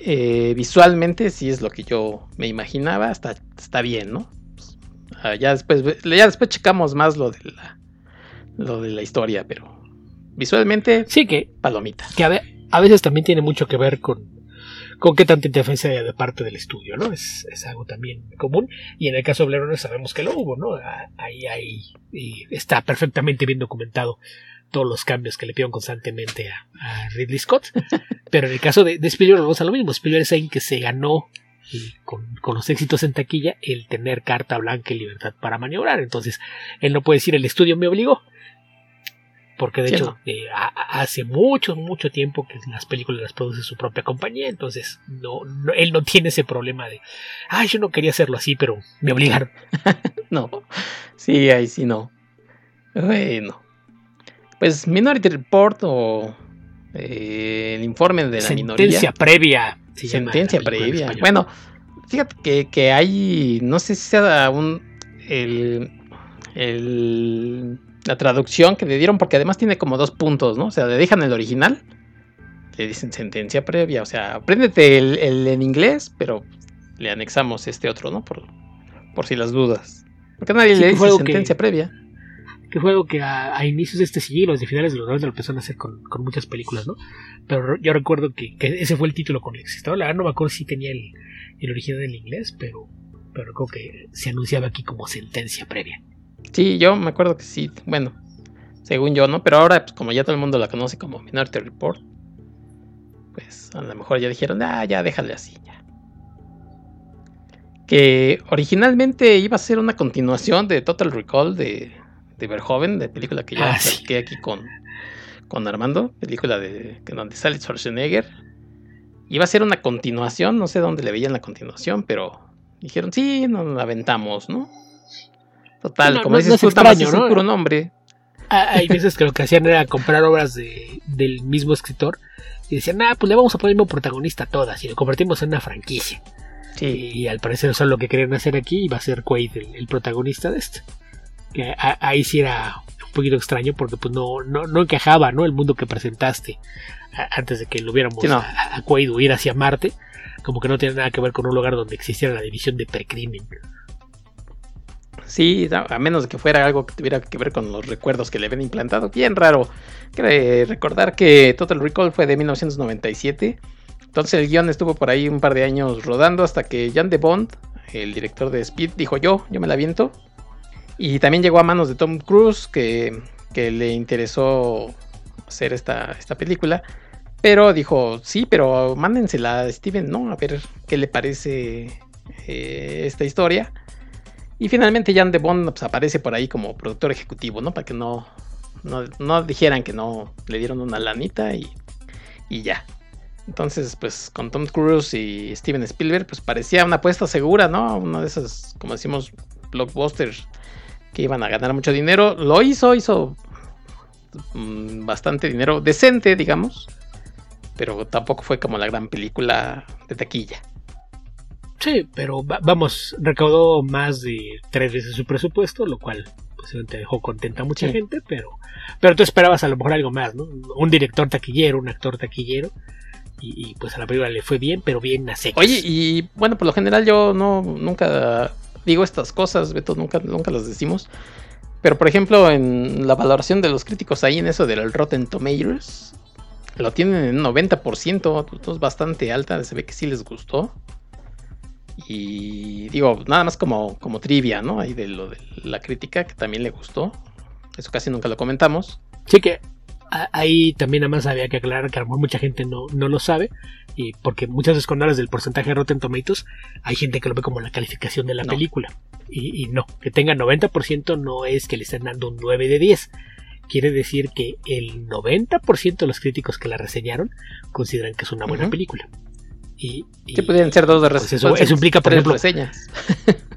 eh, visualmente sí es lo que yo me imaginaba, está, está bien, ¿no? Pues, ah, ya, después, ya después checamos más lo de la, lo de la historia, pero visualmente, Sí, que, palomita. que a, ve- a veces también tiene mucho que ver con, con qué tanta interferencia de parte del estudio, ¿no? Es, es algo también común. Y en el caso de Runner sabemos que lo hubo, ¿no? Ah, Ahí, ahí y está perfectamente bien documentado todos los cambios que le pidieron constantemente a, a Ridley Scott. Pero en el caso de, de Spielberg vamos a lo mismo. Spielberg es alguien que se ganó y con, con los éxitos en taquilla el tener carta blanca y libertad para maniobrar. Entonces, él no puede decir el estudio me obligó. Porque de hecho, eh, a- hace mucho, mucho tiempo que las películas las produce su propia compañía. Entonces, no, no- él no tiene ese problema de, ay, yo no quería hacerlo así, pero me obligaron. No, Sí, ahí sí no. Bueno. Pues Minority Report o eh, el informe de la minoría. Sentencia previa. se Sentencia previa. Bueno, fíjate que, que hay, no sé si sea un, el, el- la traducción que le dieron, porque además tiene como dos puntos, ¿no? O sea, le dejan el original, le dicen sentencia previa, o sea, apréndete el, el en inglés, pero le anexamos este otro, ¿no? Por, por si las dudas. Porque nadie Sí, le dice que- sentencia previa. que fue algo que a, a inicios de este siglo, desde finales de los 90 lo empezaron a hacer con, con muchas películas, ¿no? Pero yo recuerdo que, que ese fue el título con el que. La verdad no me acuerdo si tenía el, el original en inglés, pero, pero recuerdo que se anunciaba aquí como sentencia previa. Sí, yo me acuerdo que sí, bueno, según yo, ¿no? Pero ahora, pues como ya todo el mundo la conoce como Minority Report, pues a lo mejor ya dijeron, ah, ya déjale así, ya. Que originalmente iba a ser una continuación de Total Recall de, de Verhoeven, de película que ya Ah, sí. aquí con, con Armando, película de donde sale Schwarzenegger. Iba a ser una continuación, no sé dónde le veían la continuación, pero dijeron, sí, nos la aventamos, ¿no? Total, No, como no- dices no es tú, extraño, nombre. Ah, Hay veces que lo que hacían era comprar obras de, del mismo escritor y decían, ah, pues le vamos a poner el mismo protagonista a todas y lo convertimos en una franquicia. Sí, Y al parecer eso es lo que querían hacer aquí y va a ser Quaid el, el protagonista de este. Que a- ahí sí era un poquito extraño porque pues no, no, no encajaba ¿no? el mundo que presentaste a- antes de que lo viéramos Sí, no. a, a Quaid huir hacia Marte. Como que no tiene nada que ver con un lugar donde existiera la división de precrimen. Sí, a menos que fuera algo que tuviera que ver con los recuerdos que le habían implantado. Bien raro. Que recordar que Total Recall fue de 1997. Entonces el guion estuvo por ahí un par de años rodando hasta que Jan de Bond, el director de Speed, dijo yo, yo me la viento. Y también llegó a manos de Tom Cruise, que, que le interesó hacer esta, esta película. Pero dijo, sí, pero mándensela a Steven, ¿no? A ver qué le parece eh, esta historia. Y finalmente Jan de Bond pues, aparece por ahí como productor ejecutivo, ¿no? Para que no, no, no dijeran que no le dieron una lanita y, y ya. Entonces, pues con Tom Cruise y Steven Spielberg, pues parecía una apuesta segura, ¿no? Una de esas, como decimos, blockbusters que iban a ganar mucho dinero. Lo hizo, hizo mm, bastante dinero, decente, digamos. Pero tampoco fue como la gran película de taquilla. Sí, pero va- vamos, recaudó más de tres veces su presupuesto, lo cual posiblemente dejó contenta a mucha Sí. gente, pero, pero tú esperabas a lo mejor algo más, ¿no? Un director taquillero, un actor taquillero, y, y, pues a la película le fue bien, pero bien a secas. Oye, y bueno, por lo general yo no nunca digo estas cosas, Beto, nunca, nunca las decimos. Pero por ejemplo, en la valoración de los críticos ahí en eso del Rotten Tomatoes, lo tienen en un 90%, esto es bastante alta, se ve que sí les gustó. Y digo, nada más como, como trivia, ¿no? Ahí de lo de la crítica, que también le gustó. Eso casi nunca lo comentamos. Sí que ahí también nada más había que aclarar que a lo mejor mucha gente no, no lo sabe, y porque muchas veces cuando hablas del porcentaje de Rotten Tomatoes, hay gente que lo ve como la calificación de la No. película. Y, y no, que tenga 90% no es que le estén dando un 9 de 10. Quiere decir que el 90% de los críticos que la reseñaron consideran que es una buena película. Y, y- Sí, podrían ser dos de pues reseñas. eso- eso implica, por ejemplo, reseñas.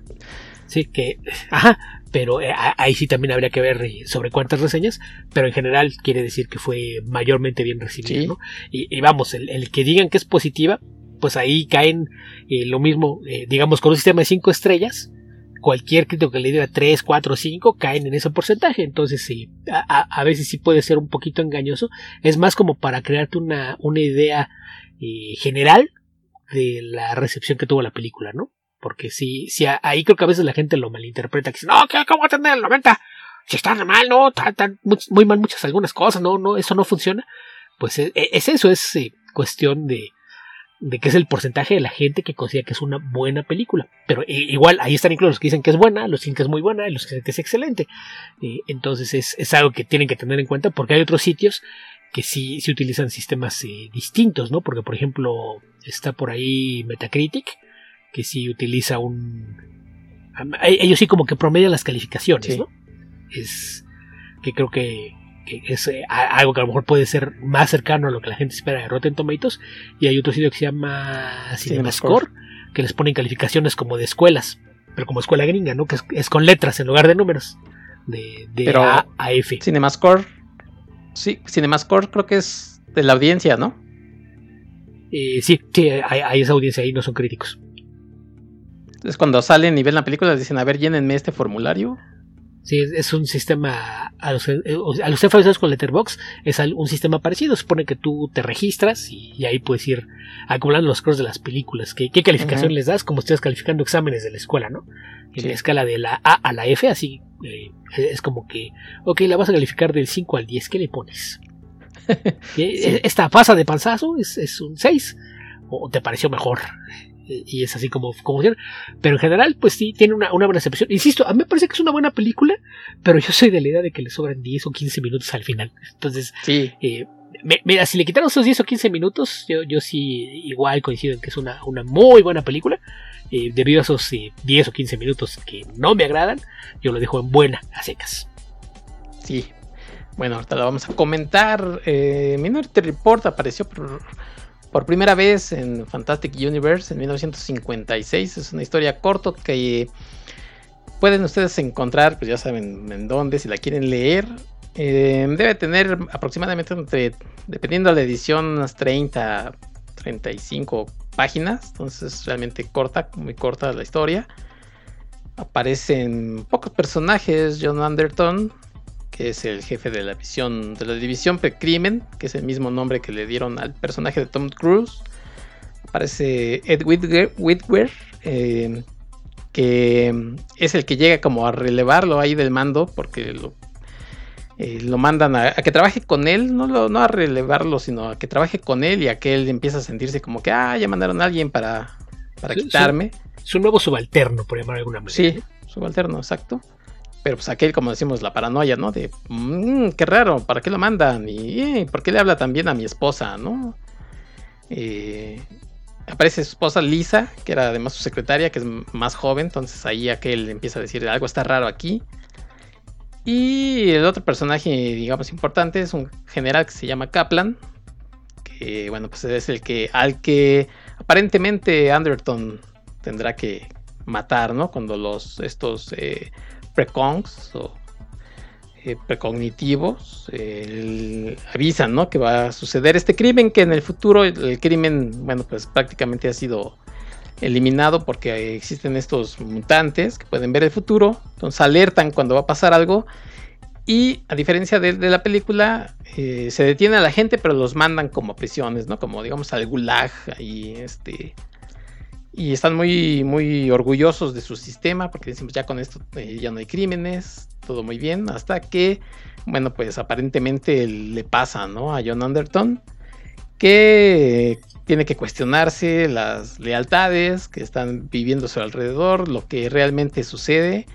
Sí, que. Ajá, pero eh, ahí sí también habría que ver eh, sobre cuántas reseñas, pero en general quiere decir que fue mayormente bien recibida, Sí. ¿no? Y, y vamos, el, el que digan que es positiva, pues ahí caen eh, lo mismo, eh, digamos, con un sistema de cinco estrellas. Cualquier crítico que le diga 3, 4, 5 caen en ese porcentaje. Entonces, sí, a, a- a veces sí puede ser un poquito engañoso. Es más como para crearte una, una idea eh, general de la recepción que tuvo la película, ¿no? Porque sí, a- ahí creo que a veces la gente lo malinterpreta, que dice, no, ¿qué, ¿cómo va a tener el 90? Si está mal, no, tan muy, mal muchas algunas cosas, no, no, eso no funciona. Pues es, es eso, es eh, cuestión de, de que es el porcentaje de la gente que considera que es una buena película. Pero igual, ahí están incluso los que dicen que es buena, los que dicen que es muy buena y los que dicen que es excelente. Eh, entonces es, es algo que tienen que tener en cuenta porque hay otros sitios que sí, sí utilizan sistemas eh, distintos, ¿no? Porque, por ejemplo, está por ahí Metacritic, que sí utiliza un... e- Ellos sí como que promedian las calificaciones, Sí. ¿no? Es que creo que, que es eh, algo que a lo mejor puede ser más cercano a lo que la gente espera de Rotten Tomatoes. Y hay otro sitio que se llama Cinemascore. Que les ponen calificaciones como de escuelas. pero como escuela gringa, ¿no? Que es, es con letras en lugar de números. De, de Pero- A a F. Cinemascore. Sí, Cinemascore creo que es de la audiencia, ¿no? Eh, sí, sí, hay, hay esa audiencia ahí, no son críticos. Es cuando salen y ven la película, les dicen, a ver, llénenme este formulario. Sí, es, un sistema, a los, eh, a los familiarizados con Letterboxd, es un sistema parecido. Supone que tú te registras y, y ahí puedes ir acumulando los scores de las películas. ¿Qué, qué calificación les das? Como estás calificando exámenes de la escuela, ¿no? En Sí. la escala de la A a la F, así eh, es como que, ok, la vas a calificar del 5 al 10, ¿qué le pones? ¿Qué- Sí. ¿Esta pasa de panzazo? ¿Es, es un 6? ¿O te pareció mejor? Y es así como, como. Pero en general, pues sí, tiene una, una buena recepción. Insisto, a mí me parece que es una buena película, pero yo soy de la idea de que le sobran 10 o 15 minutos al final. Entonces, Sí, eh, me- mira, si le quitaron esos 10 o 15 minutos, yo, yo sí igual coincido en que es una, una muy buena película. Eh, debido a esos eh, 10 o 15 minutos que no me agradan, yo lo dejo en buena, a secas. sí. Bueno, ahorita la vamos a comentar. Eh, Minority Report apareció por, primera vez en Fantastic Universe en 1956. Es una historia corta que pueden ustedes encontrar, pues ya saben en dónde, si la quieren leer. Eh, debe tener aproximadamente entre, dependiendo de la edición, unas 30, 35 páginas. Entonces es realmente corta, muy corta la historia. Aparecen pocos personajes. John Anderton, que es el jefe de la visión de la división Precrimen, que es el mismo nombre que le dieron al personaje de Tom Cruise. Aparece Ed Whitwer, Whitwer, eh, que es el que llega como a relevarlo ahí del mando, porque lo, eh, lo mandan a, a que trabaje con él, no, lo- no a relevarlo, sino a que trabaje con él y a que él empieza a sentirse como que, ah, ya mandaron a alguien para, para Sí, quitarme. Es un nuevo subalterno, por llamar de alguna manera. Sí, subalterno, exacto. Pero pues aquel, como decimos, la paranoia, ¿no? De, "Mm, qué raro, ¿para qué lo mandan? ¿Y eh, por qué le habla también a mi esposa, no? Eh, aparece su esposa Lisa, que era además su secretaria, que es más joven, entonces ahí aquel empieza a decir, algo está raro aquí. Y el otro personaje, digamos, importante es un general que se llama Kaplan, que, bueno, pues es el que, al que aparentemente Anderton tendrá que matar, ¿no? Cuando los, estos eh, precongs o eh, precognitivos eh, avisan, ¿no? Que va a suceder este crimen, que en el futuro el, crimen, bueno, pues prácticamente ha sido eliminado porque existen estos mutantes que pueden ver el futuro, entonces alertan cuando va a pasar algo y a diferencia de, la película eh, se detiene a la gente pero los mandan como a prisiones, ¿no? Como digamos al gulag y este y están muy muy orgullosos de su sistema porque decimos ya con esto eh, ya no hay crímenes, todo muy bien hasta que bueno pues aparentemente le pasa, ¿no? A John Anderton que tiene que cuestionarse las lealtades que están viviendo a su alrededor, lo que realmente sucede.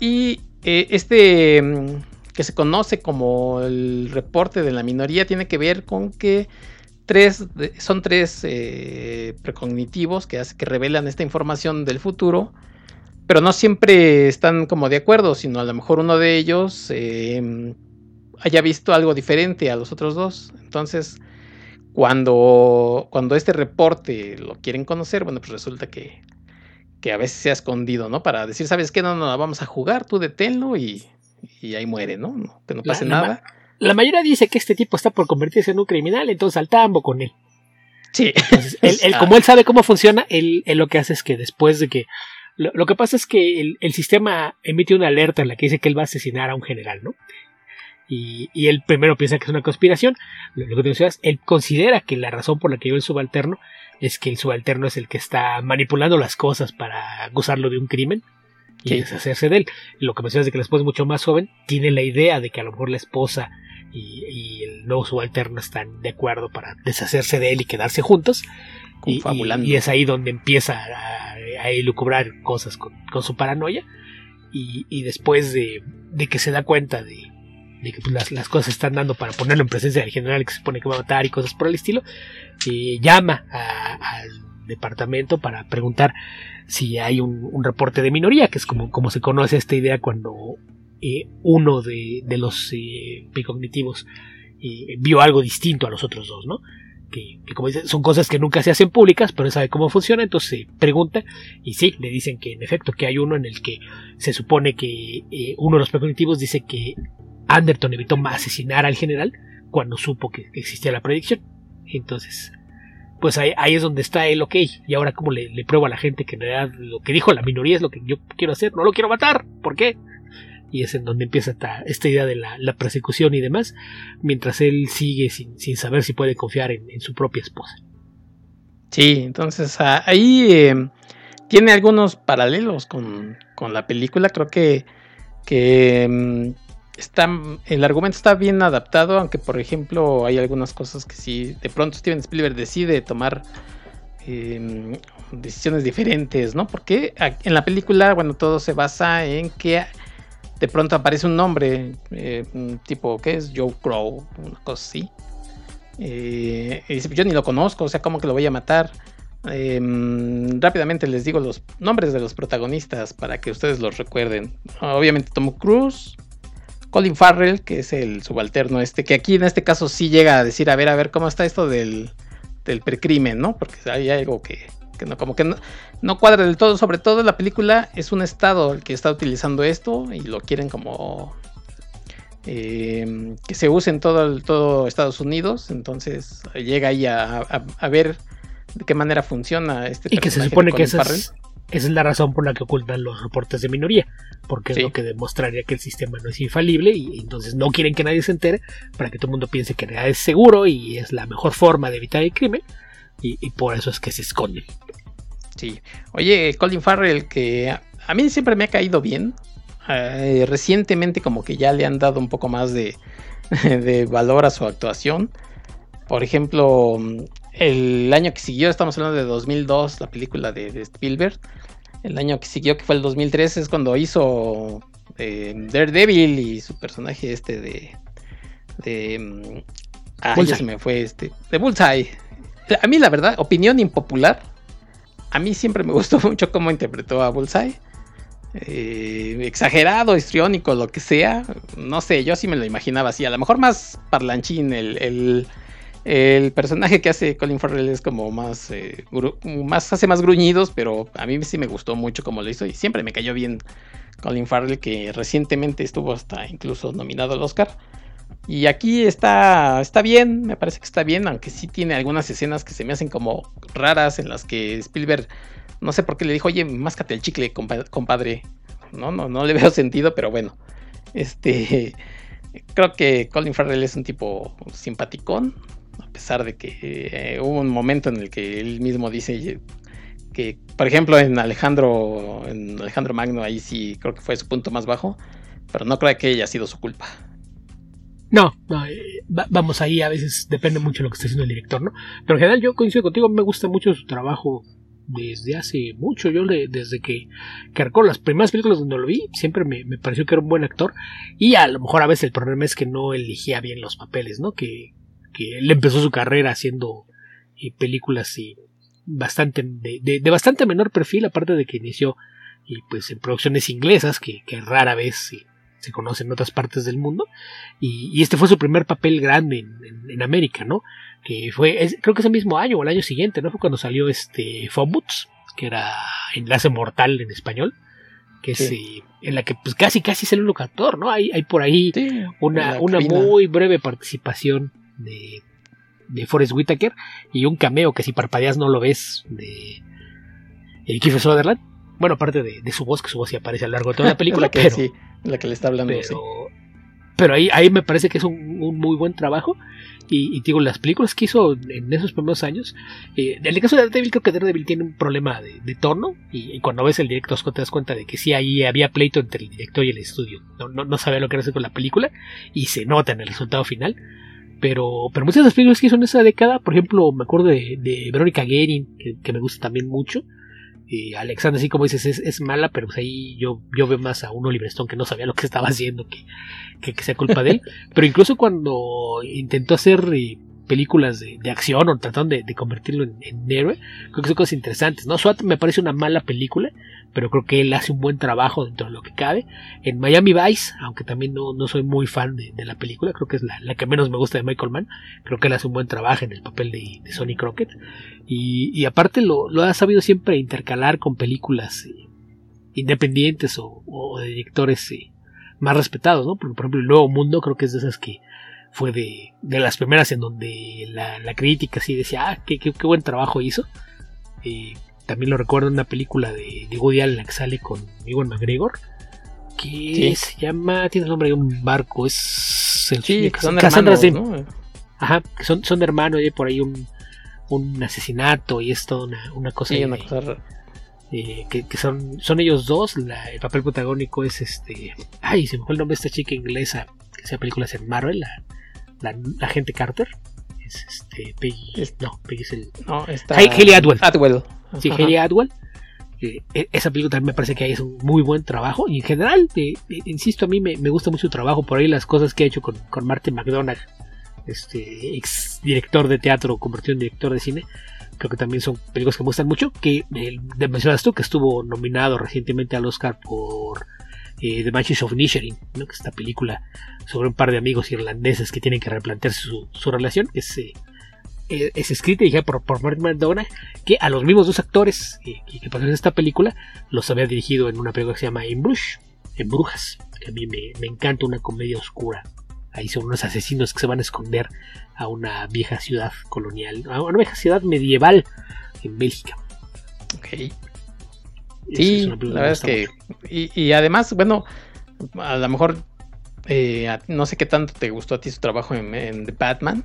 Y eh, este mm, que se conoce como el reporte de la minoría tiene que ver con que tres, son tres eh, precognitivos que, que revelan esta información del futuro, pero no siempre están como de acuerdo, sino a lo mejor uno de ellos eh, haya visto algo diferente a los otros dos. Entonces, cuando, cuando este reporte lo quieren conocer, bueno, pues resulta que, que a veces se ha escondido, ¿no? Para decir, ¿sabes qué? No, no, la vamos a jugar, tú deténlo y, y ahí muere, ¿no? No, que no pase la nada. La mayoría dice que este tipo está por convertirse en un criminal, entonces al tambo con él. Sí, Entonces, él, él, Ah. como él sabe cómo funciona, él, él lo que hace es que después de que. Lo, lo que pasa es que el, el sistema emite una alerta en la que dice que él va a asesinar a un general, ¿no? Y, y él primero piensa que es una conspiración. Lo, que te decías, él considera que la razón por la que llegó el subalterno es que el subalterno es el que está manipulando las cosas para acusarlo de un crimen y Sí. deshacerse de él. Lo que mencionas de que la esposa es mucho más joven, tiene la idea de que a lo mejor la esposa y, y el nuevo subalterno están de acuerdo para deshacerse de él y quedarse juntos. Y, es ahí donde empieza a, a elucubrar cosas con, con su paranoia. Y, y después de, de que se da cuenta de, de que pues, las, cosas se están dando para ponerlo en presencia del general que se supone que va a matar y cosas por el estilo, llama al departamento para preguntar si hay un, reporte de minoría, que es como, como se conoce esta idea cuando eh, uno de, de los eh, precognitivos eh, vio algo distinto a los otros dos, ¿no? que, como dice, son cosas que nunca se hacen públicas, pero él sabe cómo funciona, entonces pregunta y sí, le dicen que en efecto que hay uno en el que se supone que eh, uno de los premonitivos dice que Anderton evitó asesinar al general cuando supo que existía la predicción. Entonces, pues ahí, es donde está el ok. Y ahora como le, le, pruebo a la gente que en realidad lo que dijo la minoría es lo que yo quiero hacer, no lo quiero matar. ¿Por qué? y es en donde empieza esta, idea de la, persecución y demás, mientras él sigue sin, saber si puede confiar en, su propia esposa. Sí, entonces ah, ahí em, tiene algunos paralelos con, la película, creo que, que em, está, el argumento está bien adaptado, aunque por ejemplo hay algunas cosas que sí, de pronto Steven Spielberg decide tomar em, decisiones diferentes, ¿no? Porque en la película, bueno, todo se basa en que de pronto aparece un nombre, eh, tipo, ¿qué es? Joe Crow, una cosa así. Eh, y dice, yo ni lo conozco, o sea, ¿cómo que lo voy a matar? Em, rápidamente les digo los nombres de los protagonistas para que ustedes los recuerden. Obviamente Tom Cruise, Colin Farrell, que es el subalterno este, que aquí en este caso sí llega a decir, a ver, a ver, ¿cómo está esto del, del precrimen, no? Porque hay algo que, no, como que no, cuadra del todo. Sobre todo la película es un estado el que está utilizando esto y lo quieren como eh, que se use en todo, todo Estados Unidos. Entonces llega ahí a, ver de qué manera funciona este Y que se supone que esa es, esa es, la razón por la que ocultan los reportes de minoría, porque es lo que demostraría que el sistema no es infalible y entonces no quieren que nadie se entere para que todo el mundo piense que es seguro y es la mejor forma de evitar el crimen y, por eso es que se esconden. Sí. Oye, Colin Farrell, que a mí siempre me ha caído bien. Eh, recientemente como que ya le han dado un poco más de, valor a su actuación. Por ejemplo, el año que siguió, estamos hablando de 2002, la película de, Spielberg. El año que siguió, que fue el 2003, es cuando hizo eh, Daredevil y su personaje este de... de ah, ya se me fue este. De Bullseye a mí la verdad, opinión impopular, a mí siempre me gustó mucho cómo interpretó a Bullseye. Eh, exagerado, histriónico, lo que sea. No sé, yo sí me lo imaginaba así. A lo mejor más parlanchín. El, personaje que hace Colin Farrell es como más, eh, más. hace más gruñidos, pero a mí sí me gustó mucho como lo hizo. Y siempre me cayó bien Colin Farrell, que recientemente estuvo hasta incluso nominado al Oscar. Y aquí está, está bien, me parece que está bien, aunque sí tiene algunas escenas que se me hacen como raras en las que Spielberg, no sé por qué le dijo, oye, máscate el chicle, compadre. No, no, no le veo sentido, pero bueno. Este, creo que Colin Farrell es un tipo simpaticón, a pesar de que eh, hubo un momento en el que él mismo dice que, por ejemplo, en Alejandro, en Alejandro Magno, ahí sí creo que fue su punto más bajo, pero no creo que haya sido su culpa. No, no eh, vamos ahí, a veces depende mucho de lo que esté haciendo el director, ¿no? Pero en general yo coincido contigo, me gusta mucho su trabajo desde hace mucho, yo desde que cargó las primeras películas donde lo vi, siempre me, pareció que era un buen actor y a lo mejor a veces el problema es que no elegía bien los papeles, ¿no? Que, que él empezó su carrera haciendo eh, películas y bastante de, bastante menor perfil, aparte de que inició y pues en producciones inglesas que, que rara vez se conoce en otras partes del mundo. Y, este fue su primer papel grande en, América, ¿no? Que fue, creo que ese mismo año o el año siguiente, ¿no? Fue cuando salió este Boots que era Enlace Mortal en español. Que es eh, en la que pues casi casi es el único actor, ¿no? Hay, hay por ahí una, una muy breve participación de, de Forrest Whitaker y un cameo que si parpadeas no lo ves de eh, Kiefer Sutherland bueno, aparte de, su voz, que su voz sí aparece a lo largo de toda la película, que, pero, sí, la que le está hablando. Pero, pero ahí, ahí me parece que es un, muy buen trabajo. Y, digo, las películas que hizo en esos primeros años, eh, en el caso de Daredevil, creo que Daredevil tiene un problema de, tono. Y, cuando ves el directo te das cuenta de que sí, ahí había pleito entre el director y el estudio. No, no, sabía lo que era hacer con la película. Y se nota en el resultado final. Pero, pero muchas de las películas que hizo en esa década, por ejemplo, me acuerdo de, de Verónica Guerin, que, me gusta también mucho. Alexander, así como dices, es, mala, pero pues ahí yo, yo veo más a un Oliver Stone que no sabía lo que estaba haciendo que, que, sea culpa de él. pero incluso cuando intentó hacer eh, películas de, acción o tratando de, de convertirlo en, héroe, creo que son cosas interesantes, ¿no? SWAT me parece una mala película, pero creo que él hace un buen trabajo dentro de lo que cabe. En Miami Vice, aunque también no, no soy muy fan de, la película, creo que es la, que menos me gusta de Michael Mann, creo que él hace un buen trabajo en el papel de, de Sonny Crockett. Y, aparte lo, ha sabido siempre intercalar con películas eh, independientes o, de directores eh, más respetados, ¿no? Por, por ejemplo, El Nuevo Mundo creo que es de esas que fue de, de las primeras en donde la, la crítica sí decía, ah, qué, qué, qué buen trabajo hizo. Eh, también lo recuerdo en una película de, de Woody Allen que sale con Ewan McGregor, que sí. se llama, tiene el nombre de un barco, es el sí, que son hermanos, de, ¿no? Ajá, que son, son hermanos y hay por ahí un, un asesinato y es toda una, una cosa. Sí, una cosa eh, que, que, son, son ellos dos. La, el papel protagónico es este. Ay, se me fue el nombre de esta chica inglesa que hacía películas en Marvel, la, la, la agente Carter. Es este. Peggy. Es, no, Peggy es el. No, está. Haley Atwell. Atwell. Sí, Haley Atwell. Eh, esa película también me parece que es un muy buen trabajo. Y en general, eh, insisto, a mí me, me, gusta mucho su trabajo. Por ahí las cosas que ha hecho con, con Martin McDonagh, este ex director de teatro, convertido en director de cine creo que también son películas que me gustan mucho, que eh, mencionas tú que estuvo nominado recientemente al Oscar por The Banshees of Inisherin, ¿no? que es esta película sobre un par de amigos irlandeses que tienen que replantearse su, relación, que es, eh, es escrita y dirigida por, por Martin McDonagh, que a los mismos dos actores que, que pasaron en esta película los había dirigido en una película que se llama In Bruges, en Brujas, que a mí me, encanta una comedia oscura ahí son unos asesinos que se van a esconder a una vieja ciudad colonial, a una vieja ciudad medieval en Bélgica. Ok. Sí, la verdad es que. Y, y, además, bueno, a lo mejor. Eh, no sé qué tanto te gustó a ti su trabajo en, en, The Batman.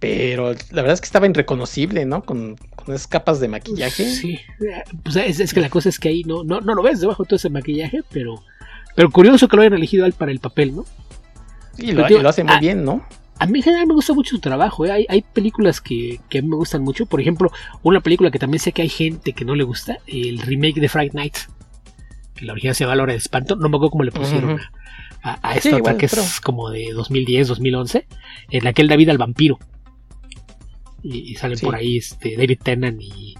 Pero la verdad es que estaba irreconocible, ¿no? Con, con esas capas de maquillaje. Sí, pues es, es, que la cosa es que ahí no, no, no lo ves debajo de todo ese maquillaje, pero, pero curioso que lo hayan elegido él para el papel, ¿no? Y lo, digo, lo, hace muy a, bien, ¿no? A mí en general me gusta mucho su trabajo. ¿eh? Hay, hay, películas que, que, a mí me gustan mucho. Por ejemplo, una película que también sé que hay gente que no le gusta, el remake de Fright Night. Que la original se llama La Hora de Espanto. No me acuerdo cómo le pusieron uh -huh. a, a, sí, bueno, que pero... es como de 2010, 2011. En la que él da vida al vampiro. Y, y salen sí. por ahí este, David Tennant y,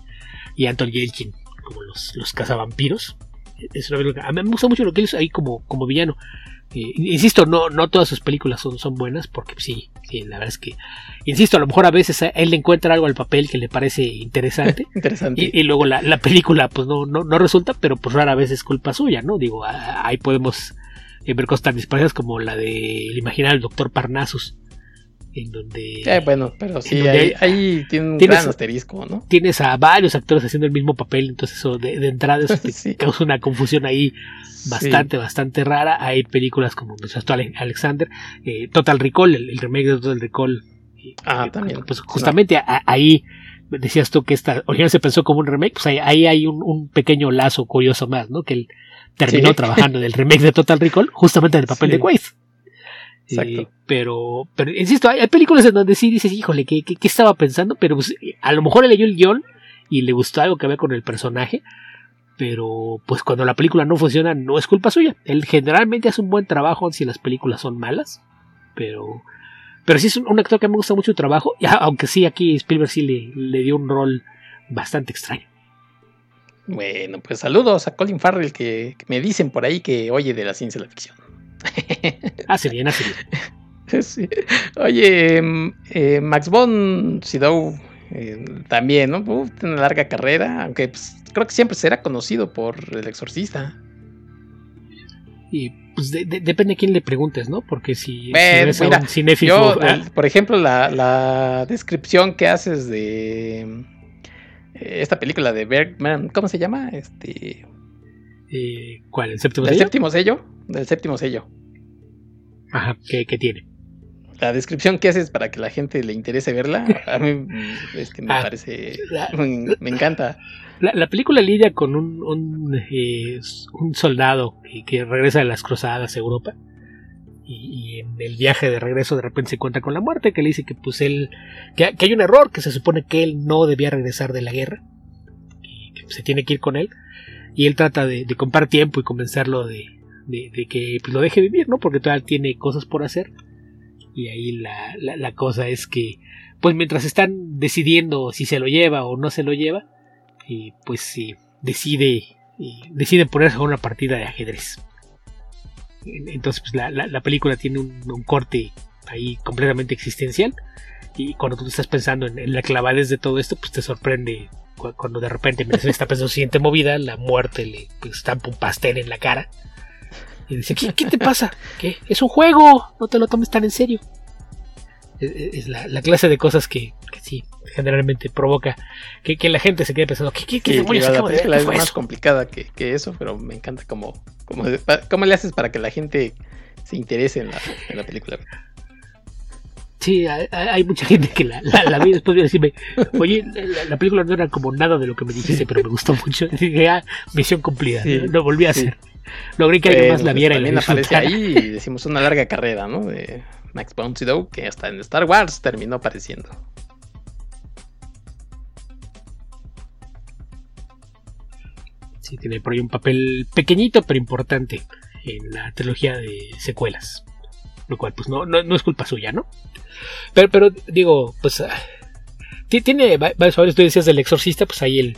y Anton Yelchin como los, los cazavampiros. Es una película, a mí me gusta mucho lo que él hizo ahí como, como villano. Eh, insisto, no, no todas sus películas son, son buenas, porque sí, sí, la verdad es que, insisto, a lo mejor a veces a él le encuentra algo al papel que le parece interesante, interesante. Y, y, luego la, la, película pues no, no, no, resulta, pero pues rara vez es culpa suya, ¿no? Digo, ahí podemos eh, ver cosas tan dispares como la de el imaginario Doctor Parnassus, en donde... Eh, bueno, pero sí, ahí, ahí, tiene un tienes, gran asterisco, ¿no? Tienes a varios actores haciendo el mismo papel, entonces eso de, de entrada eso sí. causa una confusión ahí bastante, sí. bastante rara. Hay películas como mencionaste Alexander, eh, Total Recall, el, el, remake de Total Recall. Ah, eh, también. Pues justamente no. a, ahí decías tú que esta original se pensó como un remake, pues ahí, ahí hay un, un, pequeño lazo curioso más, ¿no? Que él terminó sí. trabajando en el remake de Total Recall justamente en el papel de Quaid. Eh, pero, pero, insisto, hay, hay, películas en donde sí dices, híjole, ¿qué, qué, qué estaba pensando? Pero pues, a lo mejor leyó el guion y le gustó algo que había con el personaje. Pero pues cuando la película no funciona, no es culpa suya. Él generalmente hace un buen trabajo si las películas son malas. Pero, pero sí es un, un actor que me gusta mucho su trabajo. Y, aunque sí, aquí Spielberg sí le, le dio un rol bastante extraño. Bueno, pues saludos a Colin Farrell que, que me dicen por ahí que oye de la ciencia de la ficción. hace bien, hace bien. Sí. Oye, eh, Max von Sydow eh, también, ¿no? Uf, tiene una larga carrera, aunque pues, creo que siempre será conocido por El Exorcista. Y pues de, de, depende a quién le preguntes, ¿no? Porque si, Pero, si mira. Yo, el, por ejemplo, la, la, descripción que haces de eh, esta película de Bergman, ¿cómo se llama? Este. ¿Cuál? ¿El séptimo ¿Del sello? séptimo sello? Del séptimo sello. Ajá, ¿qué, qué tiene? La descripción que haces para que la gente le interese verla, a mí este, me ah, parece. La, me, me, encanta. La, la, película lidia con un, un, eh, un soldado que, que, regresa de las cruzadas a Europa. Y, y, en el viaje de regreso de repente se encuentra con la muerte, que le dice que pues él. que, que hay un error, que se supone que él no debía regresar de la guerra. Y que se tiene que ir con él. Y él trata de, de comprar tiempo y convencerlo de, de, que pues, lo deje vivir, ¿no? Porque todavía tiene cosas por hacer. Y ahí la, la, cosa es que, pues mientras están decidiendo si se lo lleva o no se lo lleva, y pues sí, decide, decide ponerse a una partida de ajedrez. Entonces, pues la, la, la película tiene un, corte ahí completamente existencial. Y cuando tú estás pensando en, la clavadez de todo esto, pues te sorprende cu- cuando de repente mientras está pensando siguiente movida, la muerte le pues, estampa un pastel en la cara. Y dice, ¿qué, qué te pasa? ¿Qué? Es un juego, no te lo tomes tan en serio. Es, es la, la clase de cosas que, que sí, generalmente provoca que, que la gente se quede pensando, ¿qué, qué, qué Sí, demonios la acabo de ver? película ¿Qué es más eso? complicada que, que eso, pero me encanta cómo, cómo, cómo le haces para que la gente se interese en la, en la película. Sí, hay, hay mucha gente que la, la, la vi después de decirme, oye, la, la película no era como nada de lo que me dijiste, pero me gustó mucho. Y dije, ah, misión cumplida, Sí, no, no volví a sí. hacer. Logré que alguien Bueno, más la pues, viera y también aparece disfrutara. ahí y decimos una larga carrera, ¿no? De Max von Sydow, que hasta en Star Wars terminó apareciendo. Sí, tiene por ahí un papel pequeñito pero importante en la trilogía de secuelas. Lo cual, pues no, no, no es culpa suya, ¿no? Pero, pero digo, pues ah, ti- tiene va- varios. Tú decías del exorcista, pues ahí el,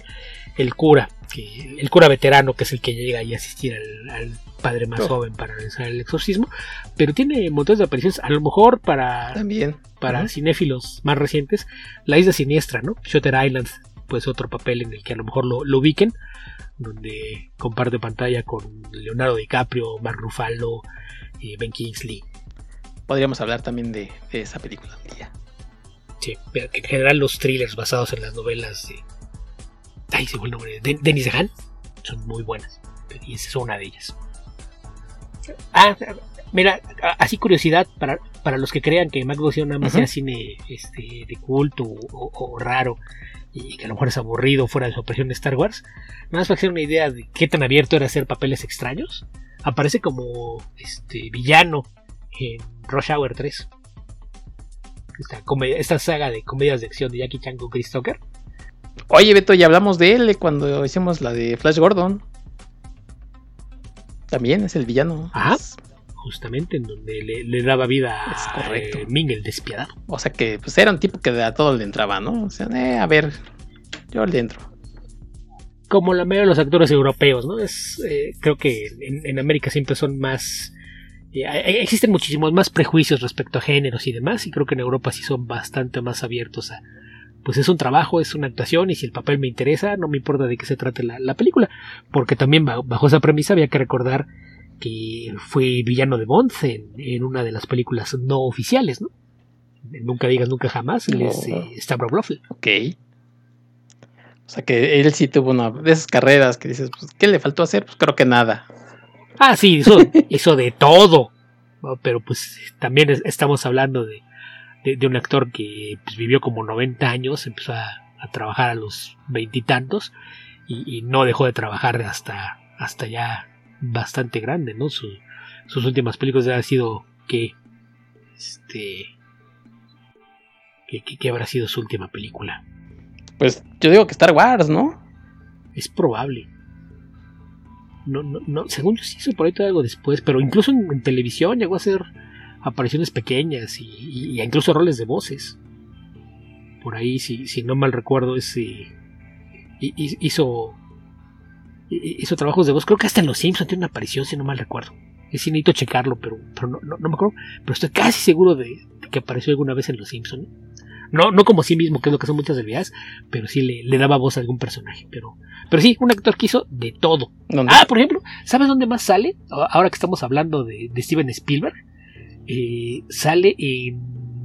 el cura, que, el cura veterano, que es el que llega a asistir al, al padre más Oh. joven para realizar el exorcismo. Pero tiene montones de apariciones. A lo mejor para, También. para cinéfilos más recientes, La Isla Siniestra, ¿no? Shutter Island, pues otro papel en el que a lo mejor lo, lo ubiquen, donde comparte pantalla con Leonardo DiCaprio, Mark Ruffalo, eh, Ben Kingsley. Podríamos hablar también de, de esa película un día. Sí, en general los thrillers basados en las novelas de... Ay, se fue el nombre. De Denis Dehan son muy buenas. Y esa es una de ellas. Ah, mira, así curiosidad para, para los que crean que Mac nada más sea cine este, de culto o, o- o raro y que a lo mejor es aburrido fuera de su aparición de Star Wars. Nada más para hacer una idea de qué tan abierto era hacer papeles extraños. Aparece como este villano en Rush Hour 3. Esta, esta saga de comedias de acción de Jackie Chan con Chris Tucker. Oye, Beto, ya hablamos de él cuando hicimos la de Flash Gordon. También es el villano. Ajá. Es- Justamente en donde le, le daba vida Es a correcto. eh, Ming el despiadado. o sea que pues era un tipo que a todo le entraba, ¿no? O sea, eh, a ver, yo le entro. como la mayoría de los actores europeos, ¿no? Es, eh, creo que en, en América siempre son más... eh, eh, existen muchísimos más prejuicios respecto a géneros y demás, y creo que en Europa sí son bastante más abiertos a... Pues es un trabajo, es una actuación, y si el papel me interesa, no me importa de qué se trate la, la película, porque también ba- bajo esa premisa había que recordar que fue villano de Bond en, en una de las películas no oficiales, ¿no? Nunca digas nunca jamás, él es No. eh. Ok. O sea que él sí tuvo una de esas carreras que dices, pues, ¿qué le faltó hacer? Pues creo que nada. Ah, sí, hizo, hizo de todo. Pero pues también es- estamos hablando de, de- de un actor que pues, vivió como 90 años, empezó a, a trabajar a los veintitantos y, y no dejó de trabajar hasta, hasta ya bastante grande, ¿no? Su- sus últimas películas han sido que este que habrá sido su última película. Pues yo digo que Star Wars, ¿no? Es probable. No, no, no, según yo sí hizo por ahí todo algo después, pero incluso en, en televisión llegó a hacer apariciones pequeñas y, y- y incluso roles de voces. Por ahí, si, si no mal recuerdo, hi- hizo hi- hizo trabajos de voz. Creo que hasta en Los Simpsons tiene una aparición, si no mal recuerdo. Es sí necesito checarlo, pero, pero no, no- no me acuerdo. Pero estoy casi seguro de, de que apareció alguna vez en Los Simpsons. No, no como sí mismo, que es lo que son muchas delgadas, pero sí le, le daba voz a algún personaje. Pero, pero sí, un actor que hizo de todo. ¿Dónde? Ah, por ejemplo, ¿sabes dónde más sale? Ahora que estamos hablando de, de Steven Spielberg, eh, sale en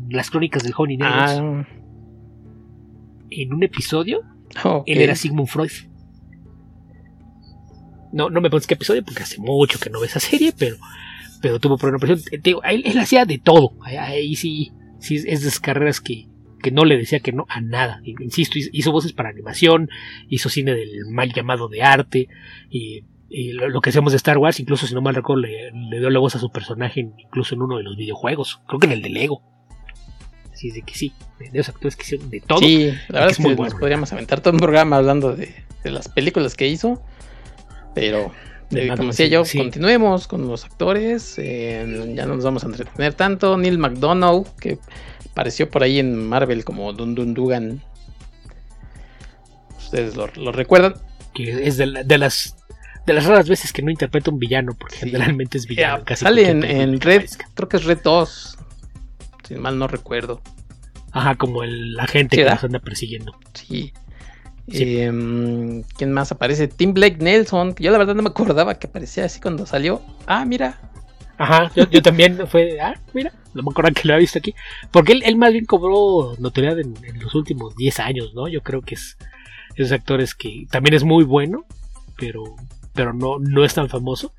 las crónicas del Honey Negros. Ah, En un episodio, él era Sigmund Freud. No, no me pones qué episodio porque hace mucho que no ve esa serie, pero, pero tuvo por una presión. Digo, él, él hacía de todo. Ahí, sí, sí, es de esas carreras que, que no le decía que no a nada. Insisto, hizo, hizo voces para animación, hizo cine del mal llamado de arte, y, y lo, lo que hacemos de Star Wars, incluso si no mal recuerdo, le, le dio la voz a su personaje, incluso en uno de los videojuegos, creo que en el de Lego. Así es de que sí, de esos actores que hicieron de todo. Sí, la verdad que es es que nos bueno. podríamos aventar todo un programa hablando de, de las películas que hizo. Pero Eh, como decía yo, continuemos con los actores. Eh, ya no nos vamos a entretener tanto. Neil McDonough, que apareció por ahí en Marvel como Dun Dugan. Ustedes lo, recuerdan. Que es de, las de las raras veces que no interpreta un villano, porque generalmente es villano. sale en, Red, creo que es Red 2. Si mal no recuerdo. Ajá, como el agente que nos anda persiguiendo. Sí. Em, ¿Quién más aparece? Tim Blake Nelson. yo la verdad no me acordaba que aparecía así cuando salió. Ah, mira. Ajá, yo, también fue. Ah, mira, no me acuerdo que lo había visto aquí. Porque él, más bien cobró notoriedad en, los últimos 10 años, ¿no? Yo creo que es esos actores que también es muy bueno, pero, pero no, no es tan famoso.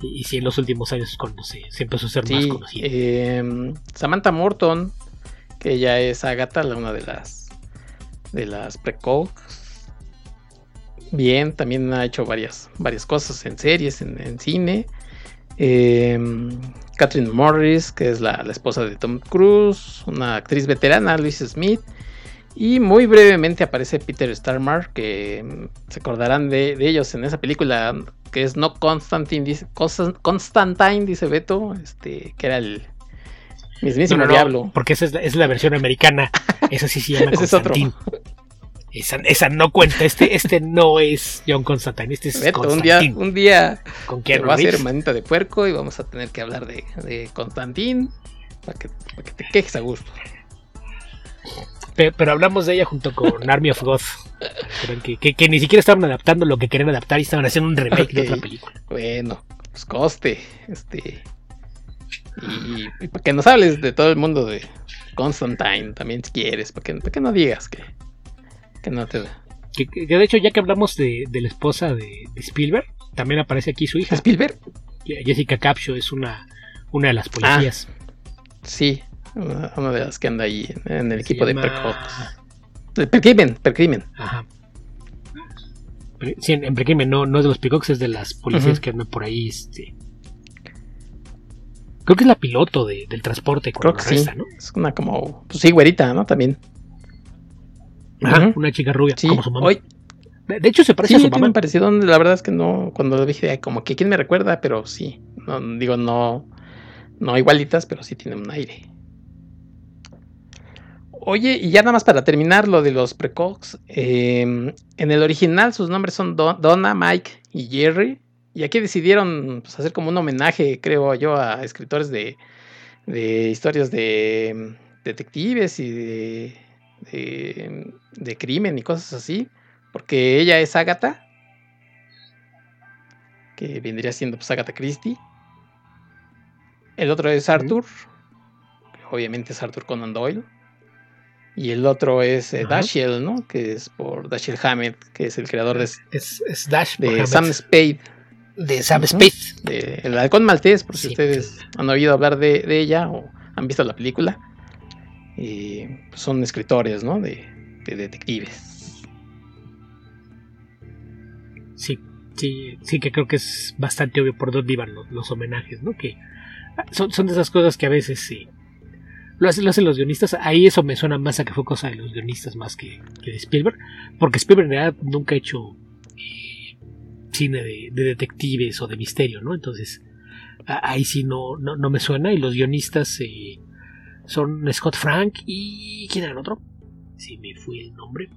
Y, sí, en los últimos años es cuando se, empezó a ser más conocido. Em, Samantha Morton, que ella es Agatha, una de las de las precogs bien, también ha hecho varias, varias cosas en series, en, cine. Em, Catherine Morris, que es la, esposa de Tom Cruise, una actriz veterana, Luis Smith. Y muy brevemente aparece Peter Starmar, que em, se acordarán de, ellos en esa película que es No Constantine, dice, Constantine, dice Beto, este, que era el mismísimo diablo. porque esa es la, versión americana, esa sí se llama Constantine. Esa, no cuenta, este, este no es John Constantine, este es Un día, un día ¿Con va a ser manita de puerco y vamos a tener que hablar de, de Constantine para que, te quejes a gusto. Pero, hablamos de ella junto con Army of God. Que, ni siquiera estaban adaptando lo que querían adaptar y estaban haciendo un remake de otra película. Bueno, pues coste. Este. Y, para que nos hables de todo el mundo de Constantine también si quieres, para que, para que no digas que, que no te que, que, de hecho, ya que hablamos de, de la esposa de, Spielberg, también aparece aquí su hija. ¿Spielberg? Jessica Capshaw es una, una de las policías. Ah, sí, una, de las que anda ahí en, el equipo de Percrimen, Percrimen. Ajá. Sí, en, Percrimen no, no es de los Peacocks, es de las policías que andan por ahí. Este... Creo que es la piloto de, del transporte. Creo que sí. ¿no? Es una como, pues sí, güerita, ¿no? También una chica rubia, como su mamá. de, hecho, se parece a su mamá. me pareció, la verdad es que no, cuando lo dije, como que quién me recuerda, pero sí. No, digo, no, no igualitas, pero sí tiene un aire. Oye, y ya nada más para terminar lo de los precox. Em, en el original sus nombres son Donna, Mike y Jerry. Y aquí decidieron pues, hacer como un homenaje, creo yo, a escritores de, de historias de em, detectives y de de, crimen y cosas así, porque ella es Agatha, que vendría siendo pues Agatha Christie. El otro es Arthur, que obviamente es Arthur Conan Doyle. Y el otro es eh, Dashiell, ¿no? Que es por Dashiell Hammett, que es el creador de, es, Dash de Sam Spade. De Sam Spade. De El Halcón Maltés, por si ustedes han oído hablar de, de, ella o han visto la película. Y son escritores, ¿no? De, detectives. Sí, sí, sí que creo que es bastante obvio por dónde iban los, homenajes, ¿no? Que ah, son, son, de esas cosas que a veces sí. Lo hacen, lo hacen los guionistas. Ahí eso me suena más a que fue cosa de los guionistas más que, de Spielberg. Porque Spielberg en realidad nunca ha hecho eh, cine de, detectives o de misterio, ¿no? Entonces, ahí sí no, no, me suena. Y los guionistas eh, son Scott Frank y. ¿Quién era el otro? Si me fui el nombre.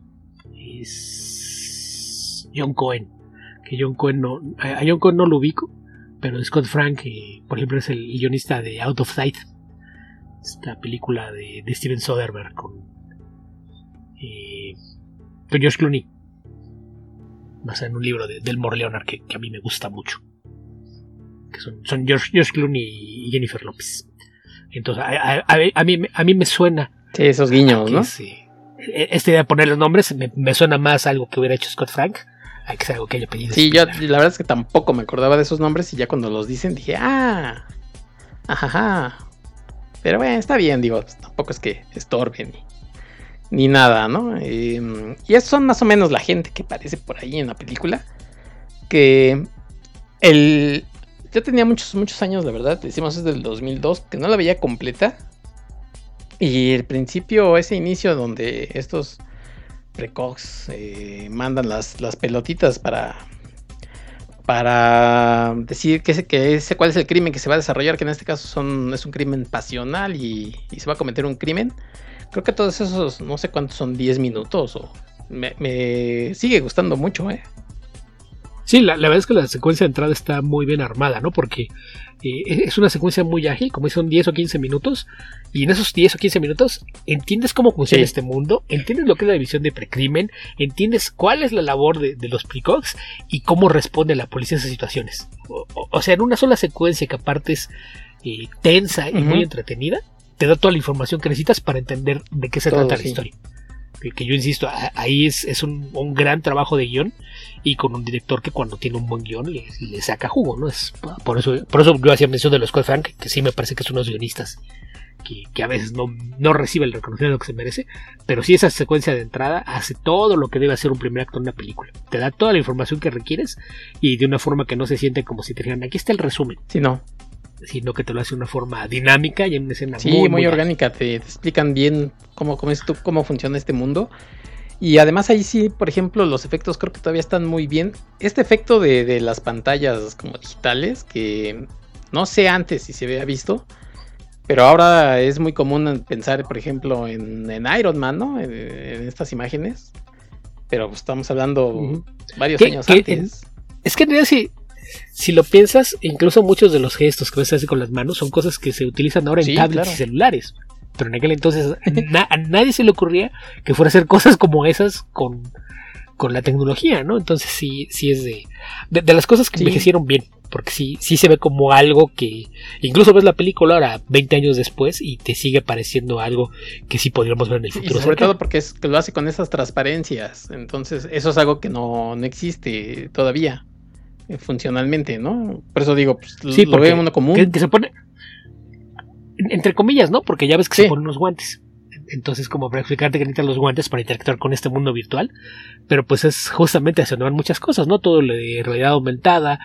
Es. John Cohen. Que John Cohen no. A John Cohen no lo ubico. Pero Scott Frank, eh, por ejemplo, es el guionista de Out of Sight. Esta película de, Steven Soderbergh con. Eh, con George Clooney. Basada en un libro de Delmore Leonard que, a mí me gusta mucho. Que son, George, George Clooney y Jennifer Lopez. Entonces, a, mí, a mí me suena. Sí, esos guiños, ¿no? Sí. Esta idea de poner los nombres me, suena más a algo que hubiera hecho Scott Frank a que sea algo que haya pedido. Sí, yo la verdad es que tampoco me acordaba de esos nombres y ya cuando los dicen dije, ah, ajá. Pero bueno, está bien, digo, tampoco es que estorben ni, ni nada, ¿no? Em, y esos son más o menos la gente que aparece por ahí en la película. Que el, yo tenía muchos, muchos años, la verdad. Decimos desde el 2002, que no la veía completa. Y el principio, ese inicio donde estos precox eh, mandan las, las pelotitas para, para decir que, que ese, cuál es el crimen que se va a desarrollar, que en este caso son, es un crimen pasional y, y se va a cometer un crimen. Creo que todos esos, no sé cuántos son, 10 minutos o... Me, me sigue gustando mucho, ¿eh? Sí, la, la, verdad es que la secuencia de entrada está muy bien armada, ¿no? Porque eh, es una secuencia muy ágil, como son 10 o 15 minutos, y en esos 10 o 15 minutos entiendes cómo funciona sí. este mundo, entiendes lo que es la división de precrimen, entiendes cuál es la labor de, de los precox y cómo responde la policía a esas situaciones. O, o, o sea, en una sola secuencia que aparte es eh, tensa y uh -huh. muy entretenida, te da toda la información que necesitas para entender de qué se Todo, trata la historia que yo insisto, ahí es, es un, un, gran trabajo de guion y con un director que cuando tiene un buen guion le, le saca jugo, ¿no? Es, por, eso, por eso yo hacía mención de los Scott Frank, que sí me parece que son unos guionistas que, que, a veces no, no recibe el reconocimiento que se merece, pero sí esa secuencia de entrada hace todo lo que debe hacer un primer actor en una película. Te da toda la información que requieres y de una forma que no se siente como si te dijeran, aquí está el resumen. Sí, no sino que te lo hace de una forma dinámica y en una escena sí, muy, muy, muy orgánica. Te, te, explican bien cómo, cómo, es, cómo funciona este mundo. Y además ahí sí, por ejemplo, los efectos creo que todavía están muy bien. Este efecto de, de las pantallas como digitales, que no sé antes si se había visto, pero ahora es muy común pensar, por ejemplo, en, en Iron Man, ¿no? En, en, estas imágenes. Pero estamos hablando uh -huh. varios ¿Qué, años qué, antes. Es que en realidad sí, si lo piensas, incluso muchos de los gestos que se hace con las manos son cosas que se utilizan ahora en sí, tablets claro. y celulares. Pero en aquel entonces na a nadie se le ocurría que fuera a hacer cosas como esas con, con la tecnología, ¿no? Entonces sí, sí es de, de, de las cosas que sí. envejecieron bien. Porque sí, sí se ve como algo que incluso ves la película ahora 20 años después y te sigue pareciendo algo que sí podríamos ver en el futuro. Y sobre todo porque es que lo hace con esas transparencias. Entonces eso es algo que no, no existe todavía eh, funcionalmente, ¿no? Por eso digo, pues, sí, lo ve uno común. Que, que, se pone, entre comillas, ¿no? Porque ya ves que sí. se ponen unos guantes. Entonces, como para explicarte que necesitas los guantes para interactuar con este mundo virtual, pero pues es justamente hacia donde van muchas cosas, ¿no? Todo lo de realidad aumentada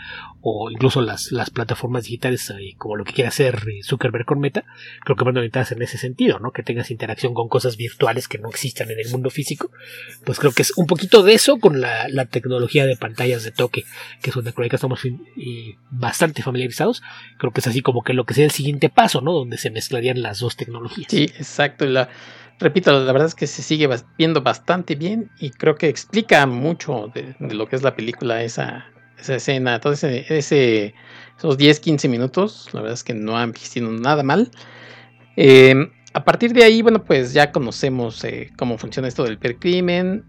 o incluso las, las plataformas digitales eh, como lo que quiere hacer eh, Zuckerberg con Meta, creo que van orientadas en ese sentido, ¿no? Que tengas interacción con cosas virtuales que no existan en el mundo físico, pues creo que es un poquito de eso con la, la tecnología de pantallas de toque, que es una con que estamos bastante familiarizados, creo que es así como que lo que sea el siguiente paso, ¿no? Donde se mezclarían las dos tecnologías. Sí, exacto, repito, la verdad es que se sigue viendo bastante bien y creo que explica mucho de lo que es la película esa esa escena, todo ese, esos 10, 15 minutos, la verdad es que no han visto nada mal. Eh, a partir de ahí, bueno, pues ya conocemos eh, cómo funciona esto del percrimen,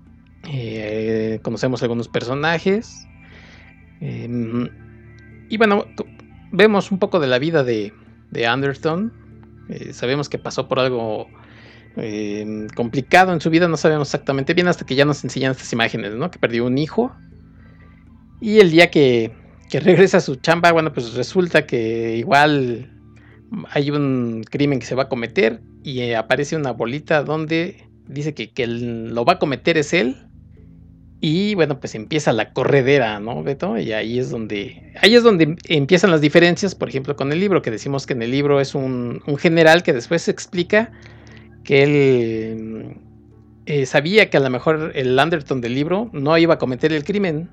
eh, conocemos algunos personajes, em, y bueno, vemos un poco de la vida de, de Anderson, eh, sabemos que pasó por algo em, complicado en su vida, no sabemos exactamente bien hasta que ya nos enseñan estas imágenes, ¿no? Que perdió un hijo, y el día que, que, regresa a su chamba, bueno, pues resulta que igual hay un crimen que se va a cometer y eh, aparece una bolita donde dice que, que lo va a cometer es él. Y bueno, pues empieza la corredera, ¿no, Beto? Y ahí es donde. Ahí es donde empiezan las diferencias, por ejemplo, con el libro, que decimos que en el libro es un, un general que después se explica que él eh, sabía que a lo mejor el Anderton del libro no iba a cometer el crimen,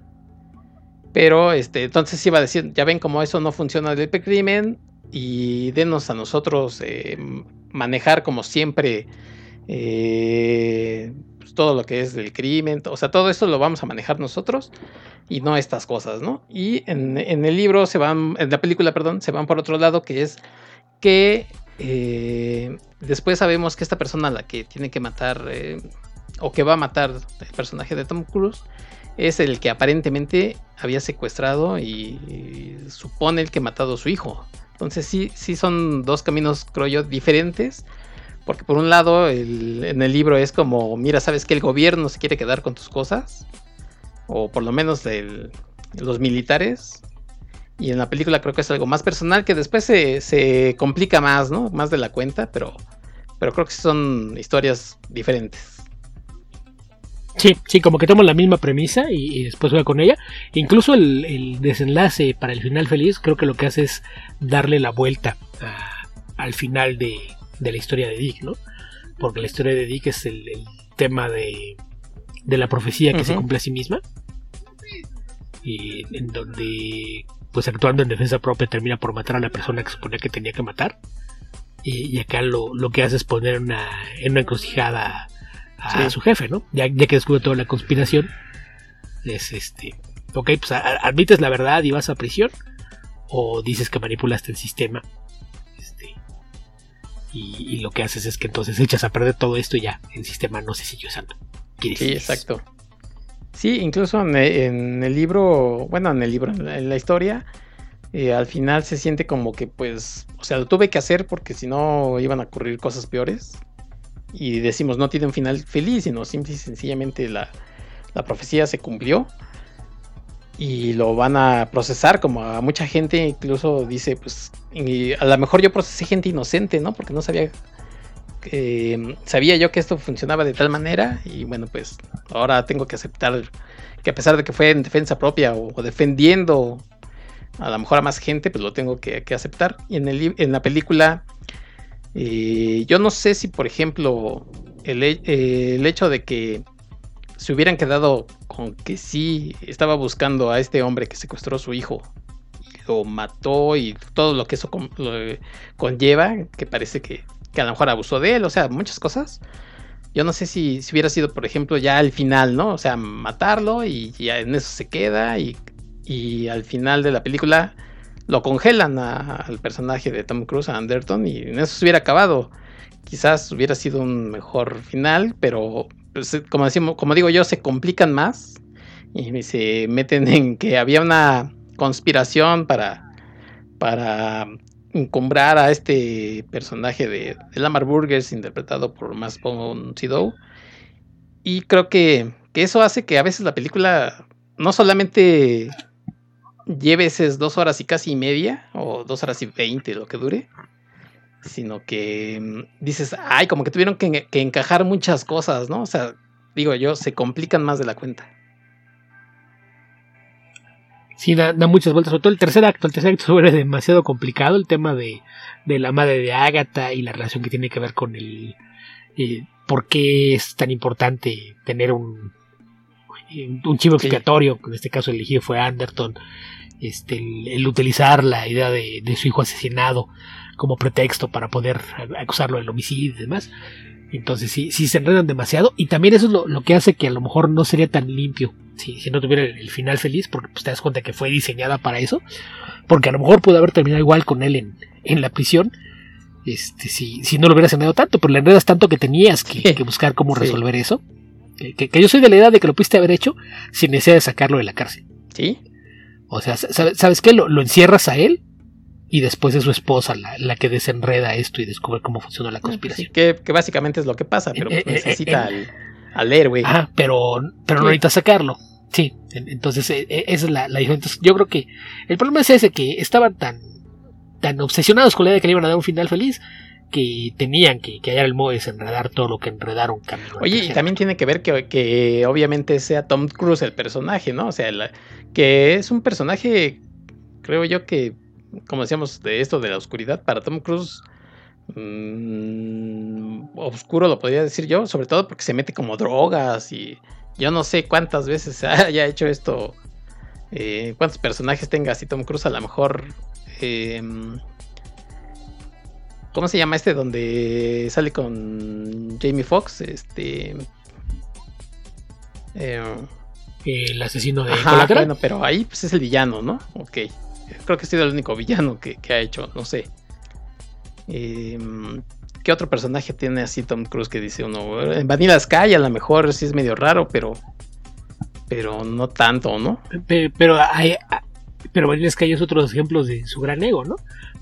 pero este, entonces iba a decir, ya ven cómo eso no funciona del crimen y denos a nosotros eh, manejar como siempre eh, pues todo lo que es del crimen, o sea, todo esto lo vamos a manejar nosotros y no estas cosas, ¿no? Y en, el libro se van, en la película, perdón, se van por otro lado, que es que eh, después sabemos que esta persona la que tiene que matar o que va a matar el personaje de Tom Cruise es el que aparentemente había secuestrado y, supone el que ha matado a su hijo. Entonces sí, sí son dos caminos, creo yo, diferentes. Porque por un lado, el, en el libro es como, mira, sabes que el gobierno se quiere quedar con tus cosas. O por lo menos los militares. Y en la película creo que es algo más personal que después se, se complica más, ¿no? Más de la cuenta, pero, pero creo que son historias diferentes. Sí, sí, como que toma la misma premisa y, y después juega con ella. Incluso el, el, desenlace para el final feliz, creo que lo que hace es darle la vuelta a, al final de, de, la historia de Dick, ¿no? Porque la historia de Dick es el, el tema de, de, la profecía que uh -huh. se cumple a sí misma. eh, en donde pues actuando en defensa propia termina por matar a la persona que suponía que tenía que matar. y acá lo, lo, que hace es poner una, en una encrucijada a, su jefe, ¿no? Ya, ya que descubre toda la conspiración, es este, ok, pues admites la verdad y vas a prisión, o dices que manipulaste el sistema, este, y, lo que haces es que entonces echas a perder todo esto y ya el sistema no se siguió usando. Sí, exacto. Sí, incluso en el, libro, bueno, en el libro, en la, historia, eh, al final se siente como que, pues, o sea, lo tuve que hacer porque si no iban a ocurrir cosas peores. Y decimos, no tiene un final feliz, sino simple y sencillamente la, la profecía se cumplió y lo van a procesar como a mucha gente incluso dice pues a lo mejor yo procesé gente inocente no porque no sabía eh, sabía yo que esto funcionaba de tal manera y bueno pues ahora tengo que aceptar que a pesar de que fue en defensa propia o, defendiendo a lo mejor a más gente pues lo tengo que, aceptar. Y en, el, en la película eh, yo no sé si por ejemplo el, el hecho de que se hubieran quedado con que sí estaba buscando a este hombre que secuestró a su hijo y lo mató y todo lo que eso conlleva, que parece que, a lo mejor abusó de él, o sea, muchas cosas. Yo no sé si, si hubiera sido, por ejemplo, ya al final, ¿no? O sea, matarlo y ya en eso se queda y, y al final de la película lo congelan al personaje de Tom Cruise, a Anderton, y en eso se hubiera acabado. Quizás hubiera sido un mejor final, pero pues, eh, como, digo yo, se complican más y se meten en que había una conspiración para, para encumbrar a este personaje de, Lamar Burgers interpretado por Mass Von Sydow. Y creo que, que, eso hace que a veces la película no solamente lleve esas dos horas y casi media, o dos horas y veinte, lo que dure, sino que mm, dices, ay, como que tuvieron que, encajar muchas cosas, ¿no? O sea, digo yo, se complican más de la cuenta. Sí, da, muchas vueltas, sobre todo el tercer acto. El tercer acto es demasiado complicado, el tema de, la madre de Agatha y la relación que tiene que ver con el... Eh, ¿Por qué es tan importante tener un, un chivo expiatorio? Que en este caso elegido fue Anderton. Este, el, utilizar la idea de, de, su hijo asesinado como pretexto para poder acusarlo del homicidio y demás. Entonces sí, sí se enredan demasiado y también eso es lo, que hace que a lo mejor no sería tan limpio si, si no tuviera el, final feliz porque pues, te das cuenta que fue diseñada para eso porque a lo mejor pudo haber terminado igual con él en, en la prisión este, si, si no lo hubieras enredado tanto, pero le enredas tanto que tenías que, buscar cómo resolver eso. Que, yo soy de la idea de que lo pudiste haber hecho sin necesidad de sacarlo de la cárcel. Sí. O sea, ¿sabes, qué? Lo, lo, encierras a él y después es su esposa la, que desenreda esto y descubre cómo funciona la conspiración. Que, básicamente es lo que pasa, pero pues, eh, eh, necesita eh, al, héroe. Ah, pero, pero no necesita sacarlo. Sí, entonces esa es la, la diferencia. Yo creo que el problema es ese, que estaban tan, tan obsesionados con la idea de que le iban a dar un final feliz que tenían que, que hallar el modo de desenredar todo lo que enredaron camino. Oye, y también tiene que ver que, que, obviamente sea Tom Cruise el personaje, ¿no? O sea, que es un personaje, creo yo que como decíamos, de esto de la oscuridad, para Tom Cruise, mmm, oscuro lo podría decir yo, sobre todo porque se mete como drogas y yo no sé cuántas veces haya hecho esto, eh, cuántos personajes tenga así Tom Cruise, a lo mejor... Em, ¿Cómo se llama este donde sale con Jamie Foxx? Este... Eh, el asesino de Ajá, Bueno, pero ahí pues es el villano, ¿no? Ok. Creo que ha sido el único villano que, ha hecho, no sé. Em, ¿Qué otro personaje tiene así Tom Cruise que dice uno? En Vanilla Sky a lo mejor sí es medio raro, pero pero no tanto, ¿no? Pero, hay, pero Vanilla Sky es otro ejemplo de su gran ego, ¿no?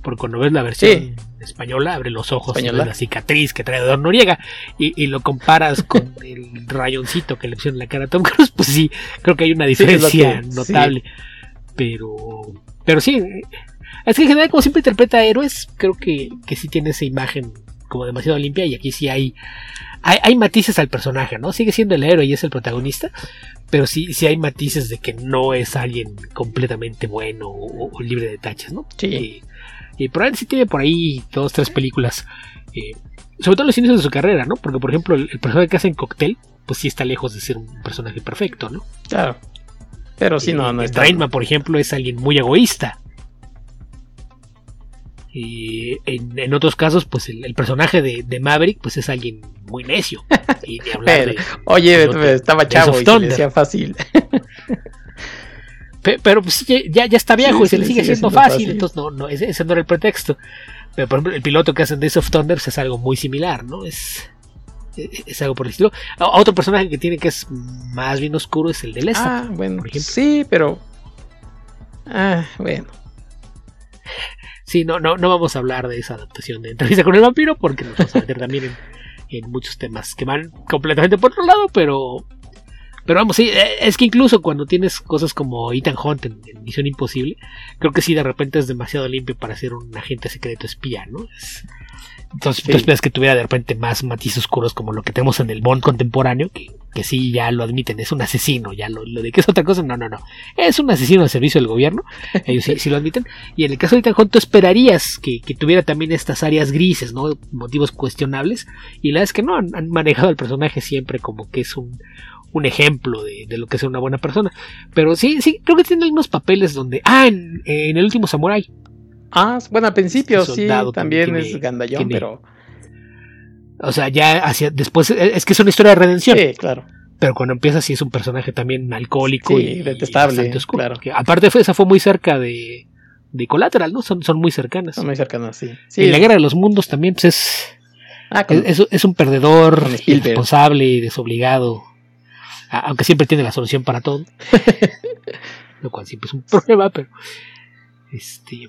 Porque cuando ves la versión española, abre los ojos y la cicatriz que trae Don Noriega y, lo comparas con el rayoncito que le pusieron en la cara a Tom Cruise, pues sí, creo que hay una diferencia notable. Pero pero sí, es que en general como siempre interpreta a héroes, creo que, que sí tiene esa imagen como demasiado limpia y aquí sí hay, hay, matices al personaje, ¿no? Sigue siendo el héroe y es el protagonista, pero sí, sí hay matices de que no es alguien completamente bueno o, libre de tachas, ¿no? Sí. Y, probablemente sí tiene por ahí dos, tres películas, eh, sobre todo los inicios de su carrera, ¿no? Porque por ejemplo el, personaje que hace en Cocktail, pues sí está lejos de ser un personaje perfecto, ¿no? Claro. Pero sí, no, no Eh, está. Rainman, por ejemplo, es alguien muy egoísta. Y en, en otros casos, pues el, el personaje de, de Maverick, pues es alguien muy necio. Y ni hablar Pero, de- Oye, de otro- estaba chavo y se le decía fácil. Pe- Pero pues ya, ya, está viejo Sí, y se le sigue sigue siendo siendo fácil, fácil. entonces no, no, ese, ese no era el pretexto. Pero por ejemplo, el piloto que hacen Days of Thunder pues, es algo muy similar, ¿no? Es, es, es algo por el estilo. Otro personaje que tiene que es más bien oscuro es el de Lester. Ah, bueno, por ejemplo. sí, pero. Ah, bueno. Sí, no, no, no vamos a hablar de esa adaptación de entrevista con el vampiro porque nos vamos a meter también en, en muchos temas que van completamente por otro lado, pero. Pero vamos, sí, eh, es que incluso cuando tienes cosas como Ethan Hunt en, en Misión Imposible, creo que sí de repente es demasiado limpio para ser un agente secreto espía, ¿no? Es- entonces Sí. tú esperas que tuviera de repente más matices oscuros como lo que tenemos en el Bond contemporáneo, que, que sí ya lo admiten, es un asesino, ya lo, lo de que es otra cosa, no, no, no. Es un asesino al servicio del gobierno, ellos sí, sí lo admiten. Y en el caso de Ethan Hunt, tú esperarías que, que tuviera también estas áreas grises, ¿no? Motivos cuestionables. Y la verdad es que no, han, han manejado al personaje siempre como que es un, un ejemplo de, de lo que es una buena persona. Pero sí, sí, creo que tiene algunos papeles donde. Ah, en, en el último Samurai. Ah, bueno, al principio Este sí, también tiene- es gandallón, pero. O sea, ya hacia después es que es una historia de redención. Sí, claro. Pero cuando empieza sí es un personaje también alcohólico Sí, y detestable, bastante oscuro. claro. Que aparte fue, esa fue muy cerca de, de Collateral, ¿no? Son, son muy cercanas. Son muy cercanos, sí. y la guerra de los mundos también pues es, ah, con- es, un perdedor irresponsable y desobligado. Aunque siempre tiene la solución para todo. Lo cual siempre es un problema, pero. Este.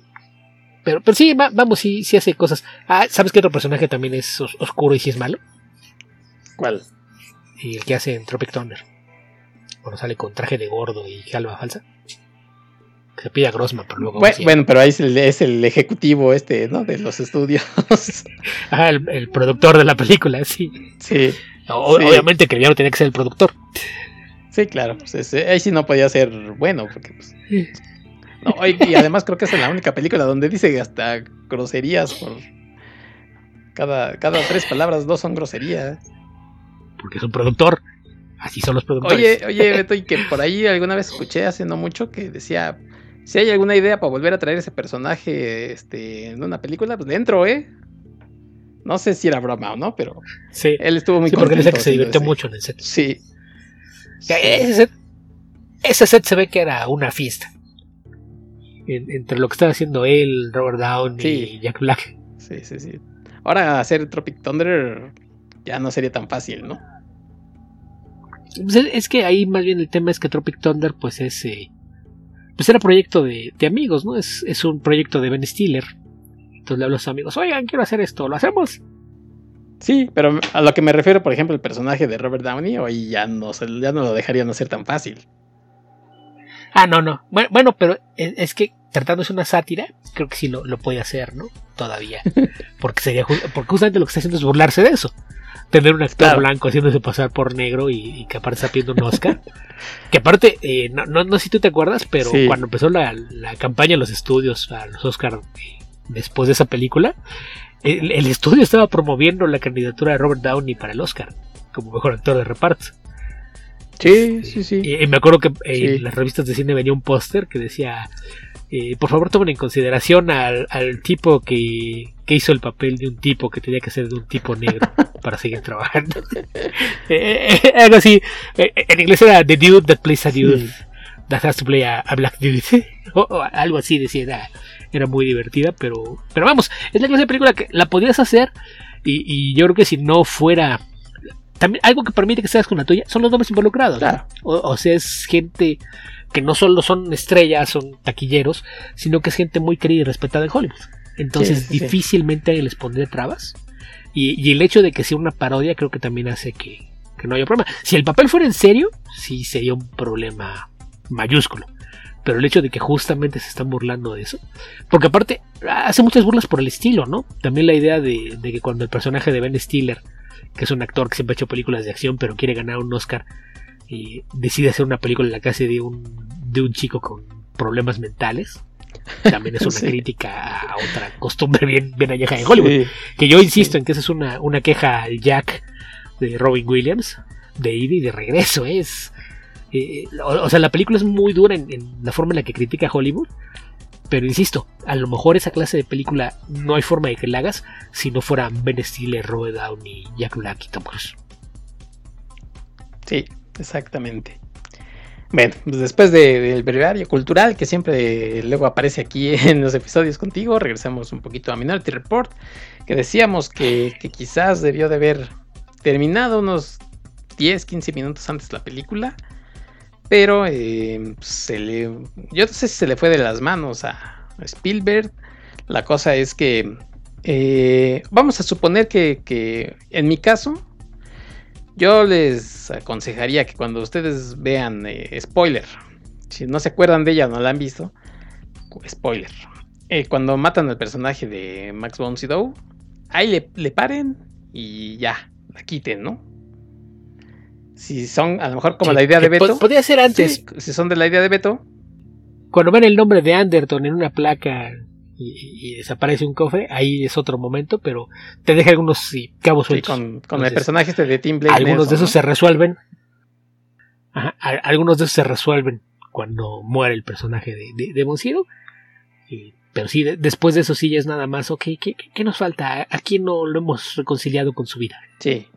Pero, pero sí, va- vamos, sí, sí hace cosas. Ah, ¿sabes qué otro personaje también es os- oscuro y sí es malo? ¿Cuál? Y el que hace en Tropic Thunder. Cuando sale con traje de gordo y calva falsa. Que se pide a Grossman, pero luego. Bueno, bueno, pero ahí es el, es el ejecutivo este, ¿no? De los estudios. El, el productor de la película, sí. sí, O- Sí. Obviamente que el villano tenía que ser el productor. sí, claro. Pues ese- ahí sí no podía ser bueno, porque pues. No, y, y además creo que es la única película donde dice hasta groserías por. Cada, cada tres palabras, dos son groserías. Porque es un productor. Así son los productores. Oye, oye, Beto, y que por ahí alguna vez escuché hace no mucho que decía, si hay alguna idea para volver a traer ese personaje este, en una película, pues dentro, ¿eh? No sé si era broma o no, pero sí, él estuvo muy sí, porque él es el contento que se divirtió ese- mucho en el set. Sí. Ese set, ese set se ve que era una fiesta. En- entre lo que estaba haciendo él, Robert Downey Sí. y Jack Black. Sí, sí, sí. Ahora hacer Tropic Thunder ya no sería tan fácil, ¿no? Pues es- es que ahí más bien el tema es que Tropic Thunder, pues es. eh, pues era proyecto de, de amigos, ¿no? Es, es un proyecto de Ben Stiller. Entonces le hablo a sus amigos, oigan, quiero hacer esto, ¿lo hacemos? Sí, pero a lo que me refiero, por ejemplo, el personaje de Robert Downey, hoy ya no, ya no lo dejarían hacer tan fácil. Ah, no, no. Bueno, bueno, pero es, es que tratándose una sátira, creo que sí lo, lo puede hacer, ¿no? Todavía. Porque sería porque justamente lo que está haciendo es burlarse de eso. Tener un actor Claro. blanco haciéndose pasar por negro y, y que aparte está pidiendo un Oscar. que aparte, eh, no, no, no sé si tú te acuerdas, pero Sí. cuando empezó la, la campaña en los estudios a los Oscar eh, después de esa película, el, el estudio estaba promoviendo la candidatura de Robert Downey para el Oscar como mejor actor de reparto. Sí, sí, sí. Y, y me acuerdo que eh, Sí. en las revistas de cine venía un póster que decía, eh, por favor tomen en consideración al, al tipo que, que hizo el papel de un tipo que tenía que ser de un tipo negro para seguir trabajando. Eh, eh, algo así. En inglés era The Dude That Plays a Dude Sí. That Has to Play a, a Black Dude. o, o algo así decía. Era, muy divertida, pero, pero vamos, es la clase de película que la podías hacer y, y yo creo que si no fuera... También algo que permite que seas con la tuya son los nombres involucrados. ¿no? Claro. O, o sea, es gente que no solo son estrellas, son taquilleros, sino que es gente muy querida y respetada en Hollywood. Entonces, Sí, sí, sí. difícilmente les pondría trabas. Y, y el hecho de que sea una parodia, creo que también hace que, que no haya problema. Si el papel fuera en serio, sí sería un problema mayúsculo. Pero el hecho de que justamente se están burlando de eso. Porque aparte, hace muchas burlas por el estilo, ¿no? También la idea de, de que cuando el personaje de Ben Stiller, que es un actor que siempre ha hecho películas de acción, pero quiere ganar un Oscar, y decide hacer una película en la casa de un, de un chico con problemas mentales. También es una Sí. crítica a otra costumbre bien, bien añeja en Hollywood. Sí. Que yo insisto en que esa es una, una queja al Jack de Robin Williams, de ida y de regreso. Es, Eh, o, sea, la película es muy dura en, la forma en la que critica Hollywood. Pero insisto, a lo mejor esa clase de película no hay forma de que la hagas si no fuera Ben Stiller, Robert Downey, Jack Black y Tom Cruise. Sí, exactamente. Bueno, pues después del de, cultural que siempre luego aparece aquí en los episodios contigo, regresamos un poquito a Minority Report, que decíamos que, que quizás debió de haber terminado unos 10, 15 minutos antes la película, pero eh, se le, yo no sé si se le fue de las manos a Spielberg. La cosa es que eh, vamos a suponer que, que en mi caso, yo les aconsejaría que cuando ustedes vean eh, spoiler, si no se acuerdan de ella, no la han visto, spoiler. Eh, cuando matan al personaje de Max von Sydow, ahí le, le, paren y ya, la quiten, ¿no? Si son, a lo mejor como Sí, la idea de Beto. pod- Podría ser antes, Si, si son de la idea de Beto, cuando ven el nombre de Anderton en una placa y, y desaparece un cofre, ahí es otro momento, pero te deja algunos sí, cabos sueltos. con, con el personaje este de Tim Blake. algunos de esos se resuelven. Ajá, a- algunos de esos se resuelven cuando muere el personaje de, de, de. Y- pero sí, de- después de eso sí ya es nada más, ok, ¿qué, qué, qué nos falta? ¿A, quién no lo hemos reconciliado con su vida? Sí,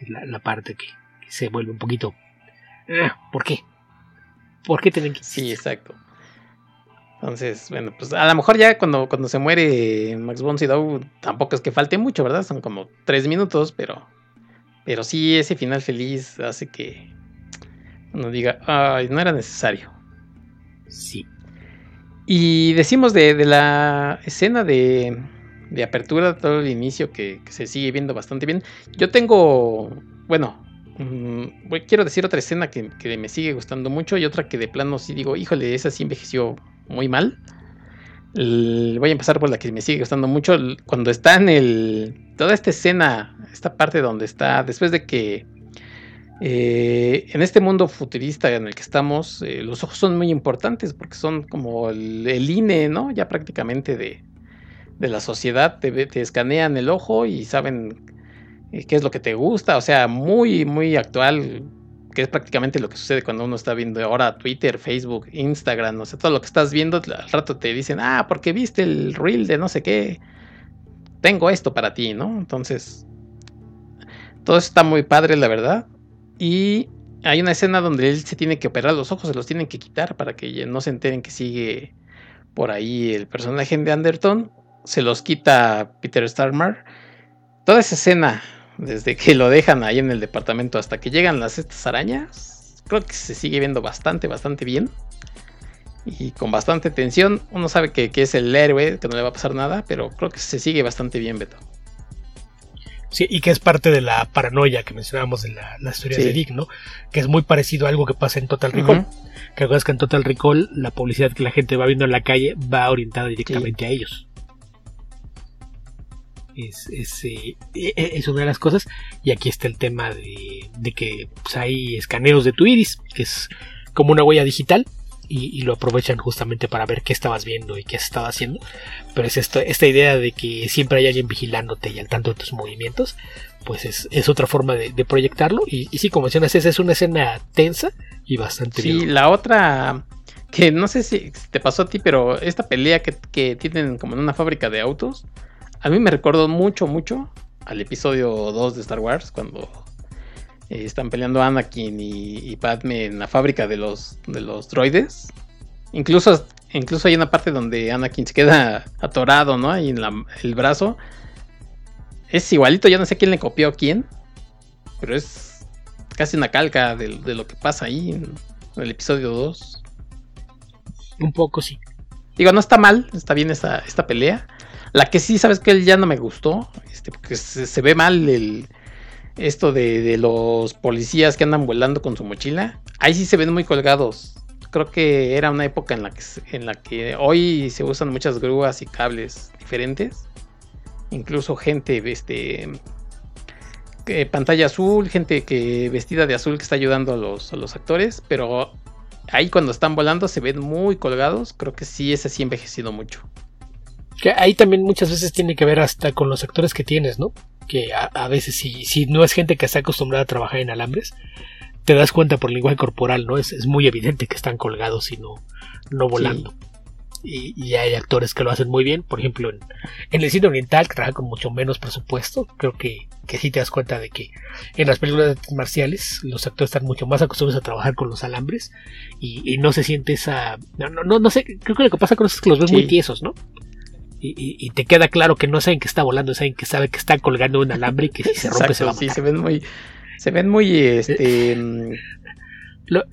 Es la, la parte que, que se vuelve un poquito... ah, ¿Por qué? ¿Por qué tienen que sí, exacto. Entonces, bueno, pues a lo mejor ya cuando, cuando se muere Max von Sydow, tampoco es que falte mucho, ¿verdad? Son como tres minutos, pero, pero sí ese final feliz hace que uno diga, ay, no era necesario. Sí. Y decimos de, de la escena de, de apertura, todo el inicio que, se sigue viendo bastante bien. Yo tengo, bueno, mm, quiero decir otra escena que, que me sigue gustando mucho y otra que de plano sí digo, híjole, esa sí envejeció muy mal. Voy a empezar por la que me sigue gustando mucho. Cuando está en el. Toda esta escena, esta parte donde está, después de que eh, en este mundo futurista en el que estamos, eh, los ojos son muy importantes porque son como el, el INE, ¿no? Ya prácticamente de, de la sociedad. Te, escanean el ojo y saben eh, qué es lo que te gusta. O sea, muy, muy actual, que es prácticamente lo que sucede cuando uno está viendo ahora Twitter, Facebook, Instagram. O sea, todo lo que estás viendo, al rato te dicen, ah, porque viste el reel de no sé qué. Tengo esto para ti, ¿no? Entonces, todo eso está muy padre, la verdad. Y hay una escena donde él se tiene que operar los ojos, se los tienen que quitar para que no se enteren que sigue por ahí el personaje de Anderton. Se los quita Peter Starmer. Toda esa escena, desde que lo dejan ahí en el departamento hasta que llegan las estas arañas, creo que se sigue viendo bastante, bastante bien. Y con bastante tensión. Uno sabe que, que es el héroe, que no le va a pasar nada, pero creo que se sigue bastante bien, Beto. Sí, y que es parte de la paranoia que mencionábamos en la, la historia Sí. de Dick, ¿no? Que es muy parecido a algo que pasa en Total Recall. Que acuerdas que en Total Recall la publicidad que la gente va viendo en la calle va orientada directamente a ellos. Es, es, eh, e- e- es una de las cosas. Y aquí está el tema de, de que pues, hay escaneos de tu iris, que es como una huella digital. Y, y lo aprovechan justamente para ver qué estabas viendo y qué has estado haciendo. Pero es esto, esta idea de que siempre hay alguien vigilándote y al tanto de tus movimientos. Pues es, es otra forma de, de proyectarlo. Y, y sí, como mencionas, esa es una escena tensa y bastante Sí, bien. la otra, que no sé si si te pasó a ti, pero esta pelea que, que tienen como en una fábrica de autos, a mí me recordó mucho, mucho al episodio 2 de Star Wars, cuando eh, están peleando Anakin y, y Padme en la fábrica de los, de los droides. Incluso, incluso hay una parte donde Anakin se queda atorado, ¿no? Ahí en la- el brazo. Es igualito, yo no sé quién le copió a quién, pero es casi una calca de, de lo que pasa ahí en, en el episodio 2. Un poco sí. Digo, no está mal, está bien esta, esta pelea. La que sí, sabes que ya no me gustó, este, porque se, ve mal el, esto de, de los policías que andan volando con su mochila. Ahí sí se ven muy colgados. Creo que era una época en la que, en la que hoy se usan muchas grúas y cables diferentes. Incluso gente, este, pantalla azul, gente que vestida de azul que está ayudando a los, a los actores, pero ahí cuando están volando se ven muy colgados. Creo que sí, ese sí envejecido mucho. Que ahí también muchas veces tiene que ver hasta con los actores que tienes, ¿no? Que a, a veces si, si no es gente que está acostumbrada a trabajar en alambres, te das cuenta por el lenguaje corporal, ¿no? Es, es muy evidente que están colgados y no, no volando. Y, y hay actores que lo hacen muy bien. Por ejemplo, en, en el cine oriental, que trabaja con mucho menos presupuesto, creo que, que sí te das cuenta de que en las películas marciales los actores están mucho más acostumbrados a trabajar con los alambres y, y no se siente esa... No, no, no, no sé, creo que lo que pasa con eso es que los ves muy tiesos, ¿no? Y, y- y te queda claro que no saben que está volando, saben que sabe que está colgando un alambre y que si se rompe se va a Exacto, sí, se ven muy, se ven muy, este, Lo,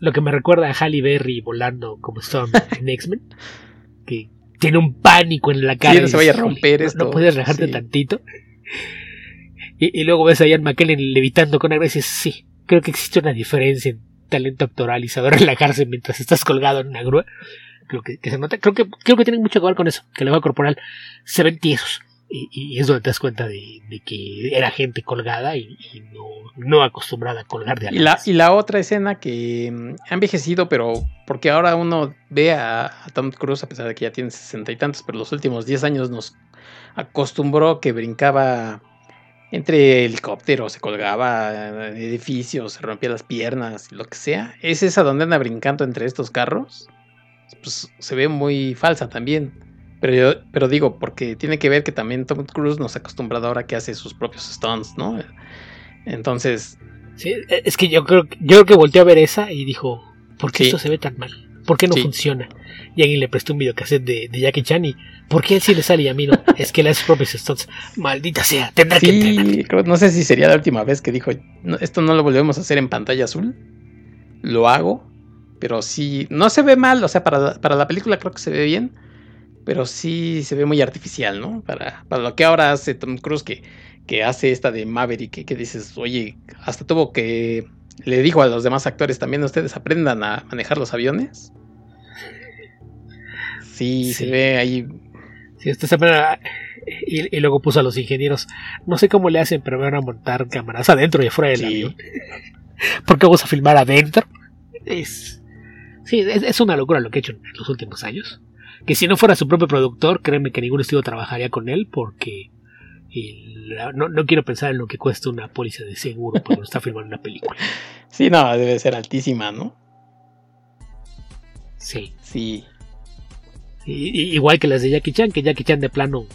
lo que me recuerda a Halle Berry volando como Storm en X-Men, que tiene un pánico en la cara. Sí, no se vaya a romper "Híjole, esto". No puedes relajarte Sí. tantito. Y, y luego ves a Ian McKellen levitando con aire y dices, sí, creo que existe una diferencia en talento actoral y saber relajarse mientras estás colgado en una grúa. Creo que, que se nota, creo que, creo que tiene mucho que ver con eso, que el lenguaje corporal se ven tiesos. Y, y es donde te das cuenta de, de que era gente colgada y, y no, no acostumbrada a colgar de Y la, y la otra escena que mm, ha envejecido, pero porque ahora uno ve a, a Tom Cruise, a pesar de que ya tiene sesenta y tantos, pero los últimos 10 años nos acostumbró que brincaba entre helicópteros, se colgaba de edificios, se rompía las piernas, lo que sea. Es esa donde anda brincando entre estos carros. Pues se ve muy falsa también. Pero yo, pero digo, porque tiene que ver que también Tom Cruise nos ha acostumbrado ahora que hace sus propios stunts, ¿no? Entonces, Sí, es que yo creo, yo creo que volteó a ver esa y dijo, ¿por qué Sí. esto se ve tan mal? ¿Por qué no Sí. funciona? Y alguien le prestó un videocassette de, de Jackie Chan y ¿por qué él sí le sale y a mí no? es que él hace sus propios stunts. Maldita sea, tendrá que entrenar. Sí, creo- no sé si sería la última vez que dijo, "No, esto no lo volvemos a hacer en pantalla azul. Lo hago, pero sí, no se ve mal, o sea, para la, para la película creo que se ve bien, pero sí se ve muy artificial, ¿no? Para, para lo que ahora hace Tom Cruise, que, que hace esta de Maverick, que, que dices, oye, hasta tuvo que, le dijo a los demás actores también, ustedes aprendan a manejar los aviones. Sí, Sí. se ve ahí Sí, esta semana- y, y luego puso a los ingenieros, no sé cómo le hacen, pero van a montar cámaras adentro y afuera del Sí. avión. ¿Por qué vamos a filmar adentro? Es, sí, es, es una locura lo que ha hecho en los últimos años. Que si no fuera su propio productor, créeme que ningún estudio trabajaría con él porque no, no quiero pensar en lo que cuesta una póliza de seguro cuando está filmando una película. Sí, no, debe ser altísima, ¿no? Sí. Sí. Y- y- igual que las de Jackie Chan, que Jackie Chan de plano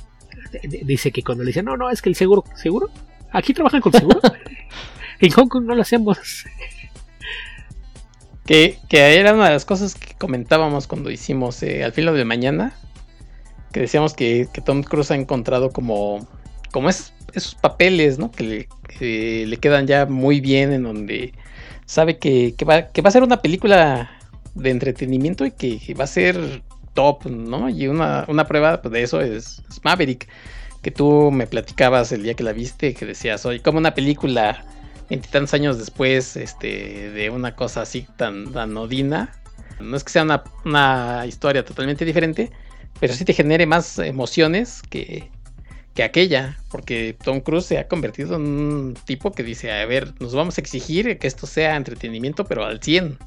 dice que cuando le dicen, no, no, es que el seguro, ¿seguro? ¿Aquí trabajan con seguro? en Hong Kong no lo hacemos. Que, que era una de las cosas que comentábamos cuando hicimos eh, Al filo de mañana. Que decíamos que, que Tom Cruise ha encontrado como, como es, esos papeles, ¿no? Que le, le quedan ya muy bien, en donde sabe que, va, que va a ser una película de entretenimiento y que, va a ser top, ¿no? Y una, una prueba de eso es, es Maverick, que tú me platicabas el día que la viste, que decías, oye, como una película veintitantos años después este, de una cosa así tan, tan odina. No es que sea una, una historia totalmente diferente, pero sí te genere más emociones que, que aquella, porque Tom Cruise se ha convertido en un tipo que dice, a ver, nos vamos a exigir que esto sea entretenimiento, pero al 100.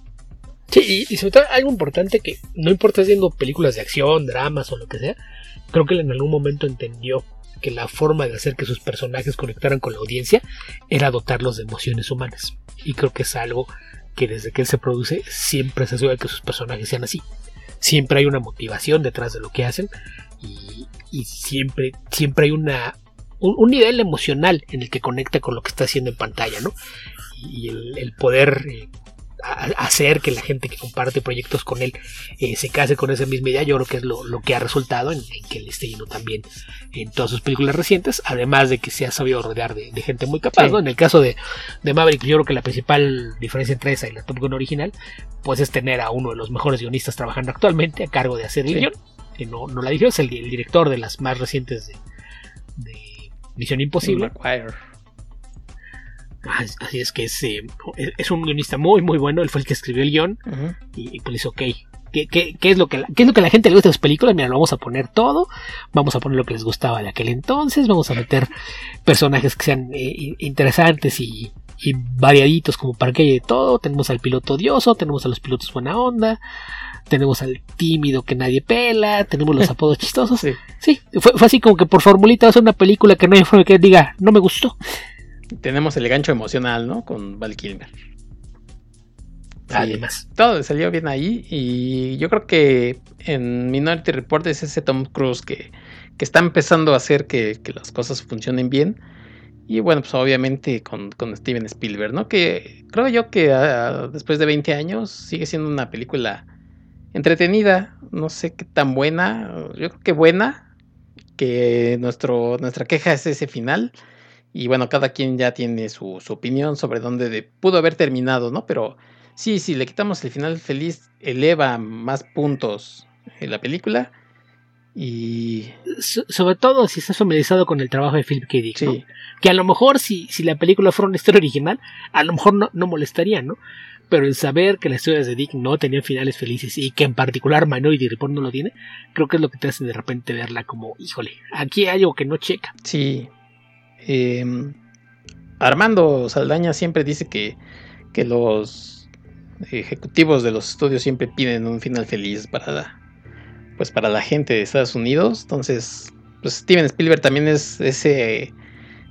Sí, y, sobre todo algo importante que no importa haciendo películas de acción, dramas o lo que sea, creo que él en algún momento entendió que la forma de hacer que sus personajes conectaran con la audiencia era dotarlos de emociones humanas. Y creo que es algo que desde que él se produce siempre se asegura que sus personajes sean así. Siempre hay una motivación detrás de lo que hacen y, siempre, siempre hay una, un, nivel emocional en el que conecta con lo que está haciendo en pantalla, ¿no? Y el, el poder eh, a- hacer que la gente que comparte proyectos con él eh, se case con esa misma idea, yo creo que es lo, lo que ha resultado en, en que le esté yendo también en todas sus películas recientes, además de que se ha sabido rodear de, de gente muy capaz, Sí. ¿no? En el caso de, de Maverick, yo creo que la principal diferencia entre esa y la Top Gun original, pues es tener a uno de los mejores guionistas trabajando actualmente a cargo de hacer el Sí. guion, que no, no la dirigió, es el, el director de las más recientes de, de Misión Imposible. Ah, es- Así es que es, eh, es un guionista muy, muy bueno. Él fue el que escribió el guion y, y pues ok, ¿qué, qué, qué es lo que la, ¿qué es lo que la gente le gusta de las películas? Mira, lo vamos a poner todo. Vamos a poner lo que les gustaba de aquel entonces. Vamos a meter personajes que sean eh, in- interesantes y, y variaditos como para que haya de todo. Tenemos al piloto odioso, tenemos a los pilotos buena onda. Tenemos al tímido que nadie pela, tenemos los apodos chistosos. Sí. Sí, fue, fue así como que por formulita ser una película que no hay forma que diga, no me gustó. Tenemos el gancho emocional, ¿no? Con Val Kilmer. Además. todo le salió bien ahí y yo creo que en Minority Report es ese Tom Cruise que, que está empezando a hacer que, que las cosas funcionen bien. Y bueno, pues obviamente con, con Steven Spielberg, ¿no? Que creo yo que ah, después de 20 años sigue siendo una película entretenida, no sé qué tan buena, yo creo que buena, que nuestro, nuestra queja es ese final. Y bueno, cada quien ya tiene su, su opinión sobre dónde de- pudo haber terminado, ¿no? Pero sí, si le quitamos el final feliz, eleva más puntos en la película. Y So- sobre todo si estás familiarizado con el trabajo de Philip K. Dick, ¿no? sí, Que a lo mejor si, si la película fuera una historia original, a lo mejor no, no molestaría, ¿no? Pero el saber que las historias de Dick no tenían finales felices y que en particular Minority Report no lo tiene, creo que es lo que te hace de repente verla como, híjole, aquí hay algo que no checa. sí. Em, Armando Saldaña siempre dice que, que los ejecutivos de los estudios siempre piden un final feliz para la, pues para la gente de Estados Unidos. Entonces, pues Steven Spielberg también es ese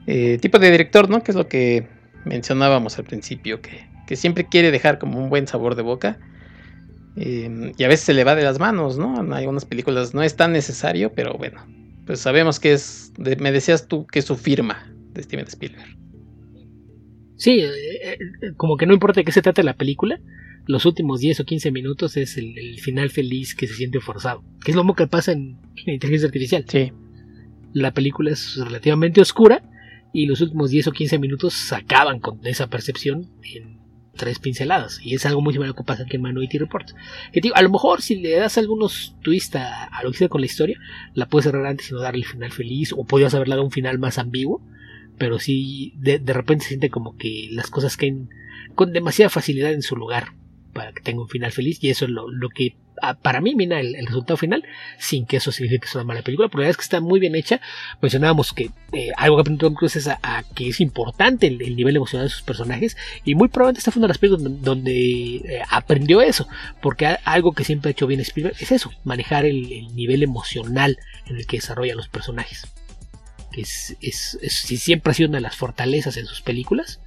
eh, tipo de director, ¿no? Que es lo que mencionábamos al principio, que, que siempre quiere dejar como un buen sabor de boca. Eh, y a veces se le va de las manos, ¿no? En algunas películas no es tan necesario, pero bueno, pues sabemos que es, de- me decías tú que es su firma de Steven Spielberg. Sí, eh, eh, como que no importa de qué se trate la película, los últimos 10 o 15 minutos es el, el final feliz que se siente forzado. Que es lo mismo que pasa en, en inteligencia artificial. Sí, La película es relativamente oscura y los últimos 10 o 15 minutos acaban con esa percepción en tres pinceladas. Y es algo muy similar que pasa aquí en Minority Report. Que digo, a lo mejor si le das algunos twists a, lo que hice con la historia, la puedes cerrar antes y no darle el final feliz, o podrías haberle dado un final más ambiguo. Pero sí, de, de repente se siente como que las cosas caen con demasiada facilidad en su lugar para que tenga un final feliz. Y eso es lo, que ah, para mí mina el, resultado final, sin que eso signifique que es una mala película. Pero la verdad es que está muy bien hecha. Mencionábamos que eh, algo que aprendió Tom Cruise es que es importante el, el nivel emocional de sus personajes. Y muy probablemente esta fue una de las películas donde, eh, aprendió eso. Porque algo que siempre ha hecho bien Spielberg es eso, manejar el, el nivel emocional en el que desarrolla los personajes. Que es, siempre ha sido una de las fortalezas en sus películas.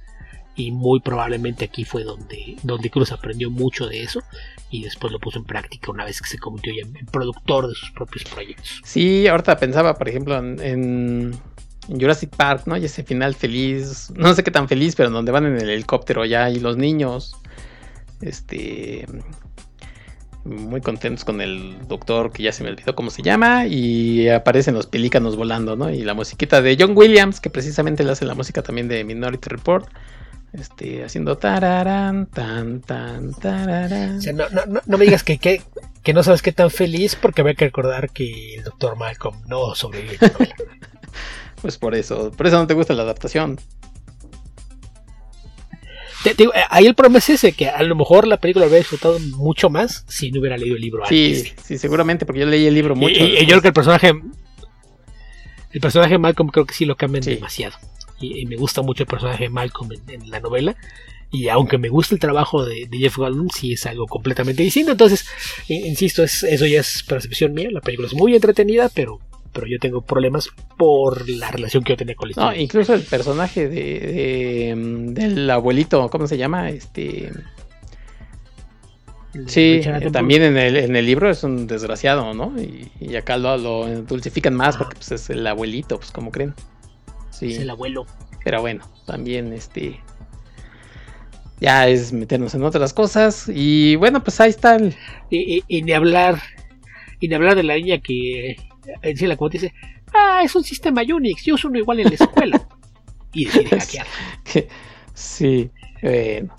Y muy probablemente aquí fue donde, donde Cruz aprendió mucho de eso y después lo puso en práctica una vez que se convirtió ya en, en productor de sus propios proyectos. Sí, ahorita pensaba, por ejemplo, en, en Jurassic Park, ¿no? Y ese final feliz, no sé qué tan feliz, pero donde van en el helicóptero ya y los niños, este, muy contentos con el doctor, que ya se me olvidó cómo se llama, y aparecen los pelícanos volando, ¿no? Y la musiquita de John Williams, que precisamente le hace la música también de Minority Report. Este, haciendo tararán, tan, tan, tararán. O sea, no, no, no, no me digas que, que, que no sabes qué tan feliz porque había que recordar que el doctor Malcolm no sobrevive. Pues por eso, por eso no te gusta la adaptación. Te- te digo, eh, ahí el problema es ese, que a lo mejor la película hubiera disfrutado mucho más si no hubiera leído el libro antes. Sí, sí, seguramente, porque yo leí el libro mucho. y- y yo creo que el personaje el personaje Malcolm creo que sí lo cambian Sí. demasiado y, y me gusta mucho el personaje de Malcolm en, en la novela y aunque me gusta el trabajo de, de Jeff Goldblum sí es algo completamente distinto entonces i- insisto es, eso ya es percepción mía la película es muy entretenida pero pero yo tengo problemas por la relación que yo tenía con la No, historia incluso el personaje de, de, del abuelito, ¿cómo se llama? Este, sí, eh, también en el, en el libro es un desgraciado, ¿no? Y, y acá lo, lo dulcifican más porque pues, es el abuelito, pues como creen. Sí, es el abuelo pero bueno, también este, ya es meternos en otras cosas y bueno, pues ahí está el, y, y- y ni hablar y ni hablar de la niña que dice la cuota dice ah es un sistema Unix yo uso uno igual en la escuela y decide hackear sí, bueno,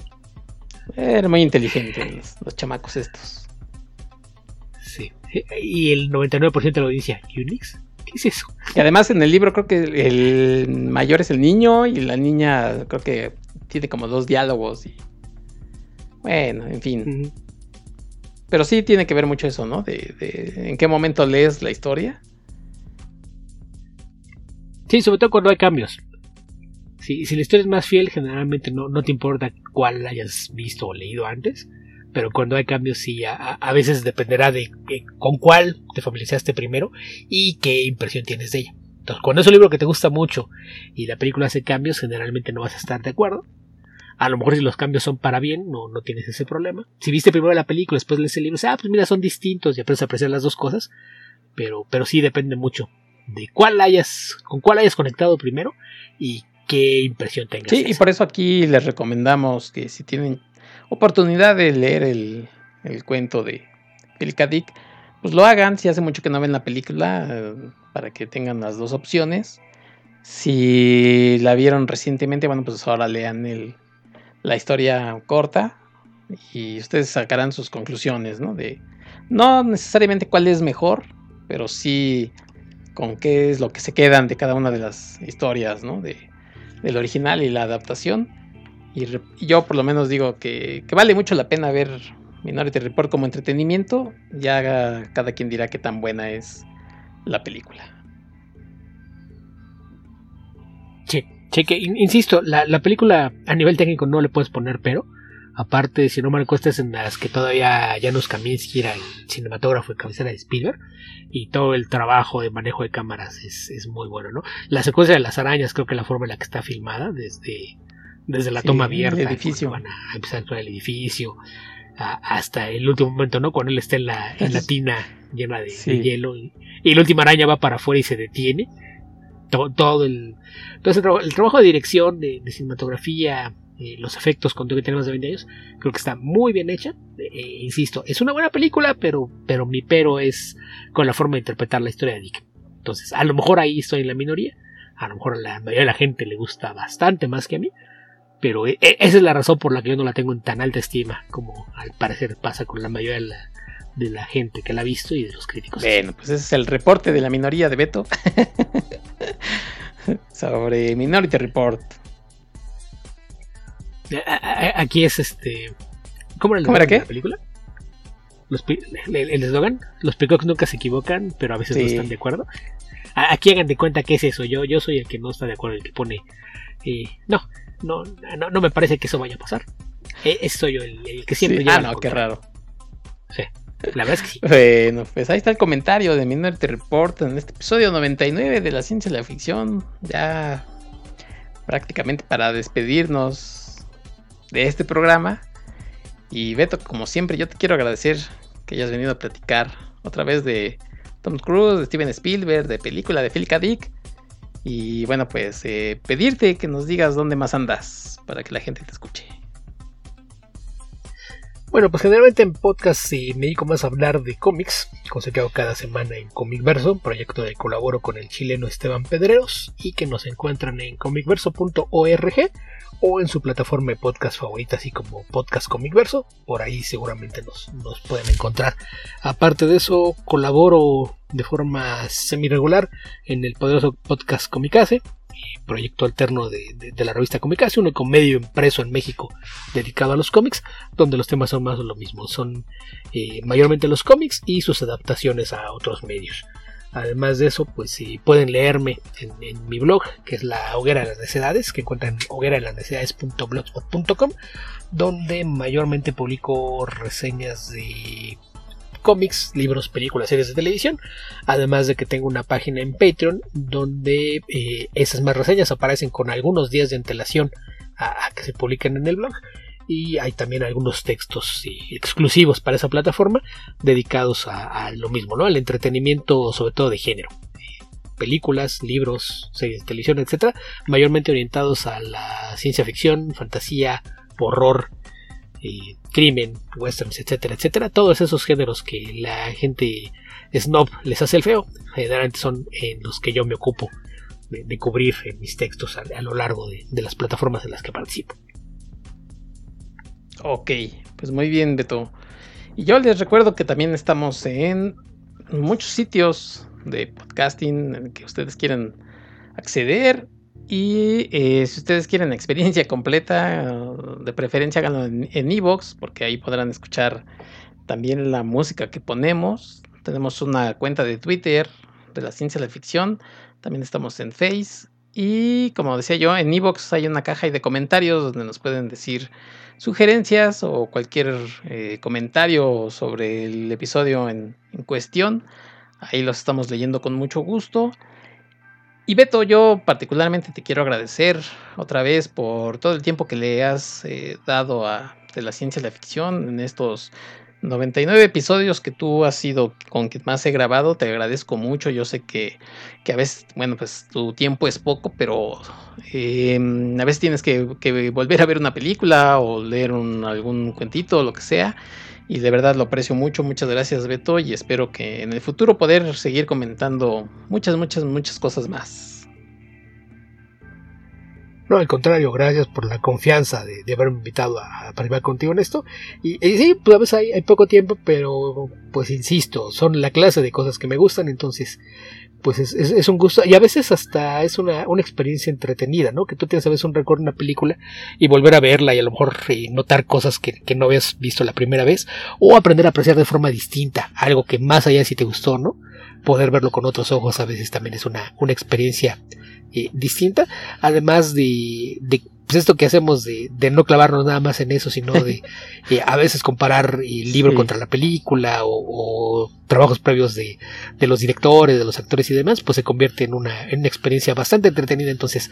eran muy inteligentes los, los chamacos estos. Sí. Y el 99% de la audiencia, ¿Unix? ¿Qué es eso? Y además en el libro creo que el mayor es el niño y la niña creo que tiene como dos diálogos y bueno, en fin. Pero sí tiene que ver mucho eso, ¿no? De, de en qué momento lees la historia. Sí, sobre todo cuando hay cambios. Si, si la historia es más fiel, generalmente no, no te importa cuál hayas visto o leído antes. Pero cuando hay cambios, sí, a, a- veces dependerá de, de con cuál te familiarizaste primero y qué impresión tienes de ella. Entonces, cuando es un libro que te gusta mucho y la película hace cambios, generalmente no vas a estar de acuerdo. A lo mejor si los cambios son para bien, no, no tienes ese problema. Si viste primero la película, después lees el libro, ah, pues mira, son distintos y aprendes a apreciar las dos cosas. Pero, pero sí depende mucho de cuál hayas, con cuál hayas conectado primero y qué impresión tengas. Sí, y por eso aquí les recomendamos que si tienen oportunidad de leer el, el cuento de El Dick, pues lo hagan. Si hace mucho que no ven la película, eh, para que tengan las dos opciones. Si la vieron recientemente, bueno, pues ahora lean el, la historia corta y ustedes sacarán sus conclusiones, ¿no? De no necesariamente cuál es mejor, pero sí con qué es lo que se quedan de cada una de las historias, ¿no? De, del original y la adaptación. Y, yo por lo menos digo que, que, vale mucho la pena ver Minority Report como entretenimiento. Ya cada quien dirá qué tan buena es la película. Sí, cheque, insisto, la, la, película a nivel técnico no le puedes poner pero. Aparte, si no me recuerdo, en las que todavía Janusz Kaminski era el cinematógrafo y cabecera de Spielberg. Y todo el trabajo de manejo de cámaras es, es, muy bueno, ¿no? La secuencia de las arañas, creo que la forma en la que está filmada, desde, desde la toma abierta, el edificio. van a empezar a el edificio, hasta el último momento, ¿no? Cuando él está en la, en la tina llena de, hielo y, la última araña va para afuera y se detiene. Todo, todo el, entonces el, trabajo de dirección, de, cinematografía, eh, los efectos con todo que tenemos de 20 años, creo que está muy bien hecha. Eh, eh, insisto, es una buena película, pero, pero mi pero es con la forma de interpretar la historia de Dick. Entonces, a lo mejor ahí estoy en la minoría, a lo mejor a la mayoría de la gente le gusta bastante más que a mí, pero e, e, esa es la razón por la que yo no la tengo en tan alta estima como al parecer pasa con la mayoría de la, gente que la ha visto y de los críticos. Bueno, pues ese es el reporte de la minoría de Beto sobre Minority Report. Aquí es este. ¿Cómo era, el ¿Cómo qué? la película? el eslogan, los peacocks nunca se equivocan, pero a veces no están de acuerdo. Aquí hagan de cuenta que es eso. Yo, yo soy el que no está de acuerdo, el que pone. Eh, no, no, no, me parece que eso vaya a pasar. E, soy yo el, que siempre Ah, no, qué raro. Sí, la verdad es que sí. Bueno, pues ahí está el comentario de Minority Report en este episodio 99 de la ciencia y la ficción. Ya prácticamente para despedirnos de este programa. Y Beto, como siempre, yo te quiero agradecer que hayas venido a platicar otra vez de Tom Cruise, Steven Spielberg, de película de Phil K. Dick. Y bueno, pues eh, pedirte que nos digas dónde más andas para que la gente te escuche. Bueno, pues generalmente en podcast me dedico más a hablar de cómics, hago cada semana en Comicverso, proyecto de colaboro con el chileno Esteban Pedreros y que nos encuentran en comicverso.org o en su plataforma de podcast favorita, así como Podcast Comicverso. Por ahí seguramente nos, nos pueden encontrar. Aparte de eso, colaboro de forma semi-regular en el poderoso podcast Comicase, proyecto alterno de, la revista Comicase, un único medio impreso en México dedicado a los cómics, donde los temas son más o lo mismo, son eh, mayormente los cómics y sus adaptaciones a otros medios. Además de eso, pues si pueden leerme en, mi blog, que es la Hoguera de las Necedades, que encuentran en hogueradelasnecedades.blogspot.com, donde mayormente publico reseñas de cómics, libros, películas, series de televisión. Además de que tengo una página en Patreon donde eh, esas más reseñas aparecen con algunos días de antelación a, que se publiquen en el blog. Y hay también algunos textos eh, exclusivos para esa plataforma dedicados a, lo mismo, ¿no? Al entretenimiento, sobre todo de género. películas, libros, series de televisión, etcétera, mayormente orientados a la ciencia ficción, fantasía, horror, crimen, westerns, etcétera, etcétera. Todos esos géneros que la gente snob les hace el feo, generalmente son en los que yo me ocupo de, cubrir en mis textos a, lo largo de, las plataformas en las que participo. Ok, pues muy bien, Beto. Y yo les recuerdo que también estamos en muchos sitios de podcasting en que ustedes quieren acceder y eh, si ustedes quieren experiencia completa, de preferencia háganlo en Evox, porque ahí podrán escuchar también la música que ponemos. Tenemos una cuenta de Twitter de la ciencia de la ficción. También estamos en Face. Y como decía yo, en Evox hay una caja de comentarios donde nos pueden decir sugerencias o cualquier eh, comentario sobre el episodio en, cuestión. Ahí los estamos leyendo con mucho gusto. Y Beto, yo particularmente te quiero agradecer otra vez por todo el tiempo que le has eh, dado a la ciencia y la ficción en estos 99 episodios que tú has sido con que más he grabado, te agradezco mucho. Yo sé que, a veces, bueno, pues tu tiempo es poco, pero em, a veces tienes que, volver a ver una película o leer algún cuentito o lo que sea. Y de verdad lo aprecio mucho. Muchas gracias, Beto. Y espero que en el futuro poder seguir comentando muchas, muchas, muchas cosas más. No, al contrario, gracias por la confianza de, haberme invitado a, participar contigo en esto. Y, sí, pues a veces hay, poco tiempo, pero pues insisto, son la clase de cosas que me gustan, entonces pues es, un gusto y a veces hasta es una, experiencia entretenida, ¿no? Que tú tienes a veces un recuerdo una película y volver a verla y a lo mejor eh, notar cosas que, no habías visto la primera vez o aprender a apreciar de forma distinta algo que más allá si te gustó, ¿no? Poder verlo con otros ojos a veces también es una, una experiencia eh, distinta, además de, de pues esto que hacemos de, de, no clavarnos nada más en eso, sino de eh, a veces comparar el libro contra la película o, trabajos previos de, de, los directores, de los actores y demás, pues se convierte en una, en una experiencia bastante entretenida. Entonces,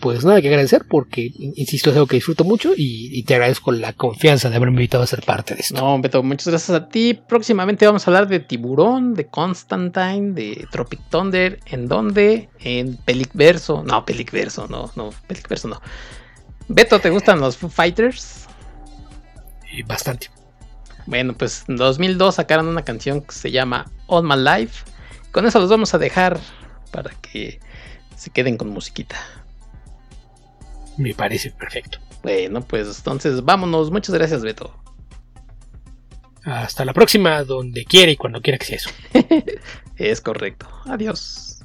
pues nada que agradecer porque, insisto, es algo que disfruto mucho y, te agradezco la confianza de haberme invitado a ser parte de esto. No, Beto, muchas gracias a ti. Próximamente vamos a hablar de Tiburón, de Constantine, de Tropic Thunder. ¿En dónde? En Pelicverso. No, Pelicverso, no, no, Pelicverso no. Beto, ¿te gustan los Foo Fighters? bastante. Bueno, pues en 2002 sacaron una canción que se llama All My Life. Con eso los vamos a dejar para que se queden con musiquita. Me parece perfecto. Bueno, pues entonces vámonos. Muchas gracias, Beto. Hasta la próxima, donde quiera y cuando quiera que sea eso. es correcto. Adiós.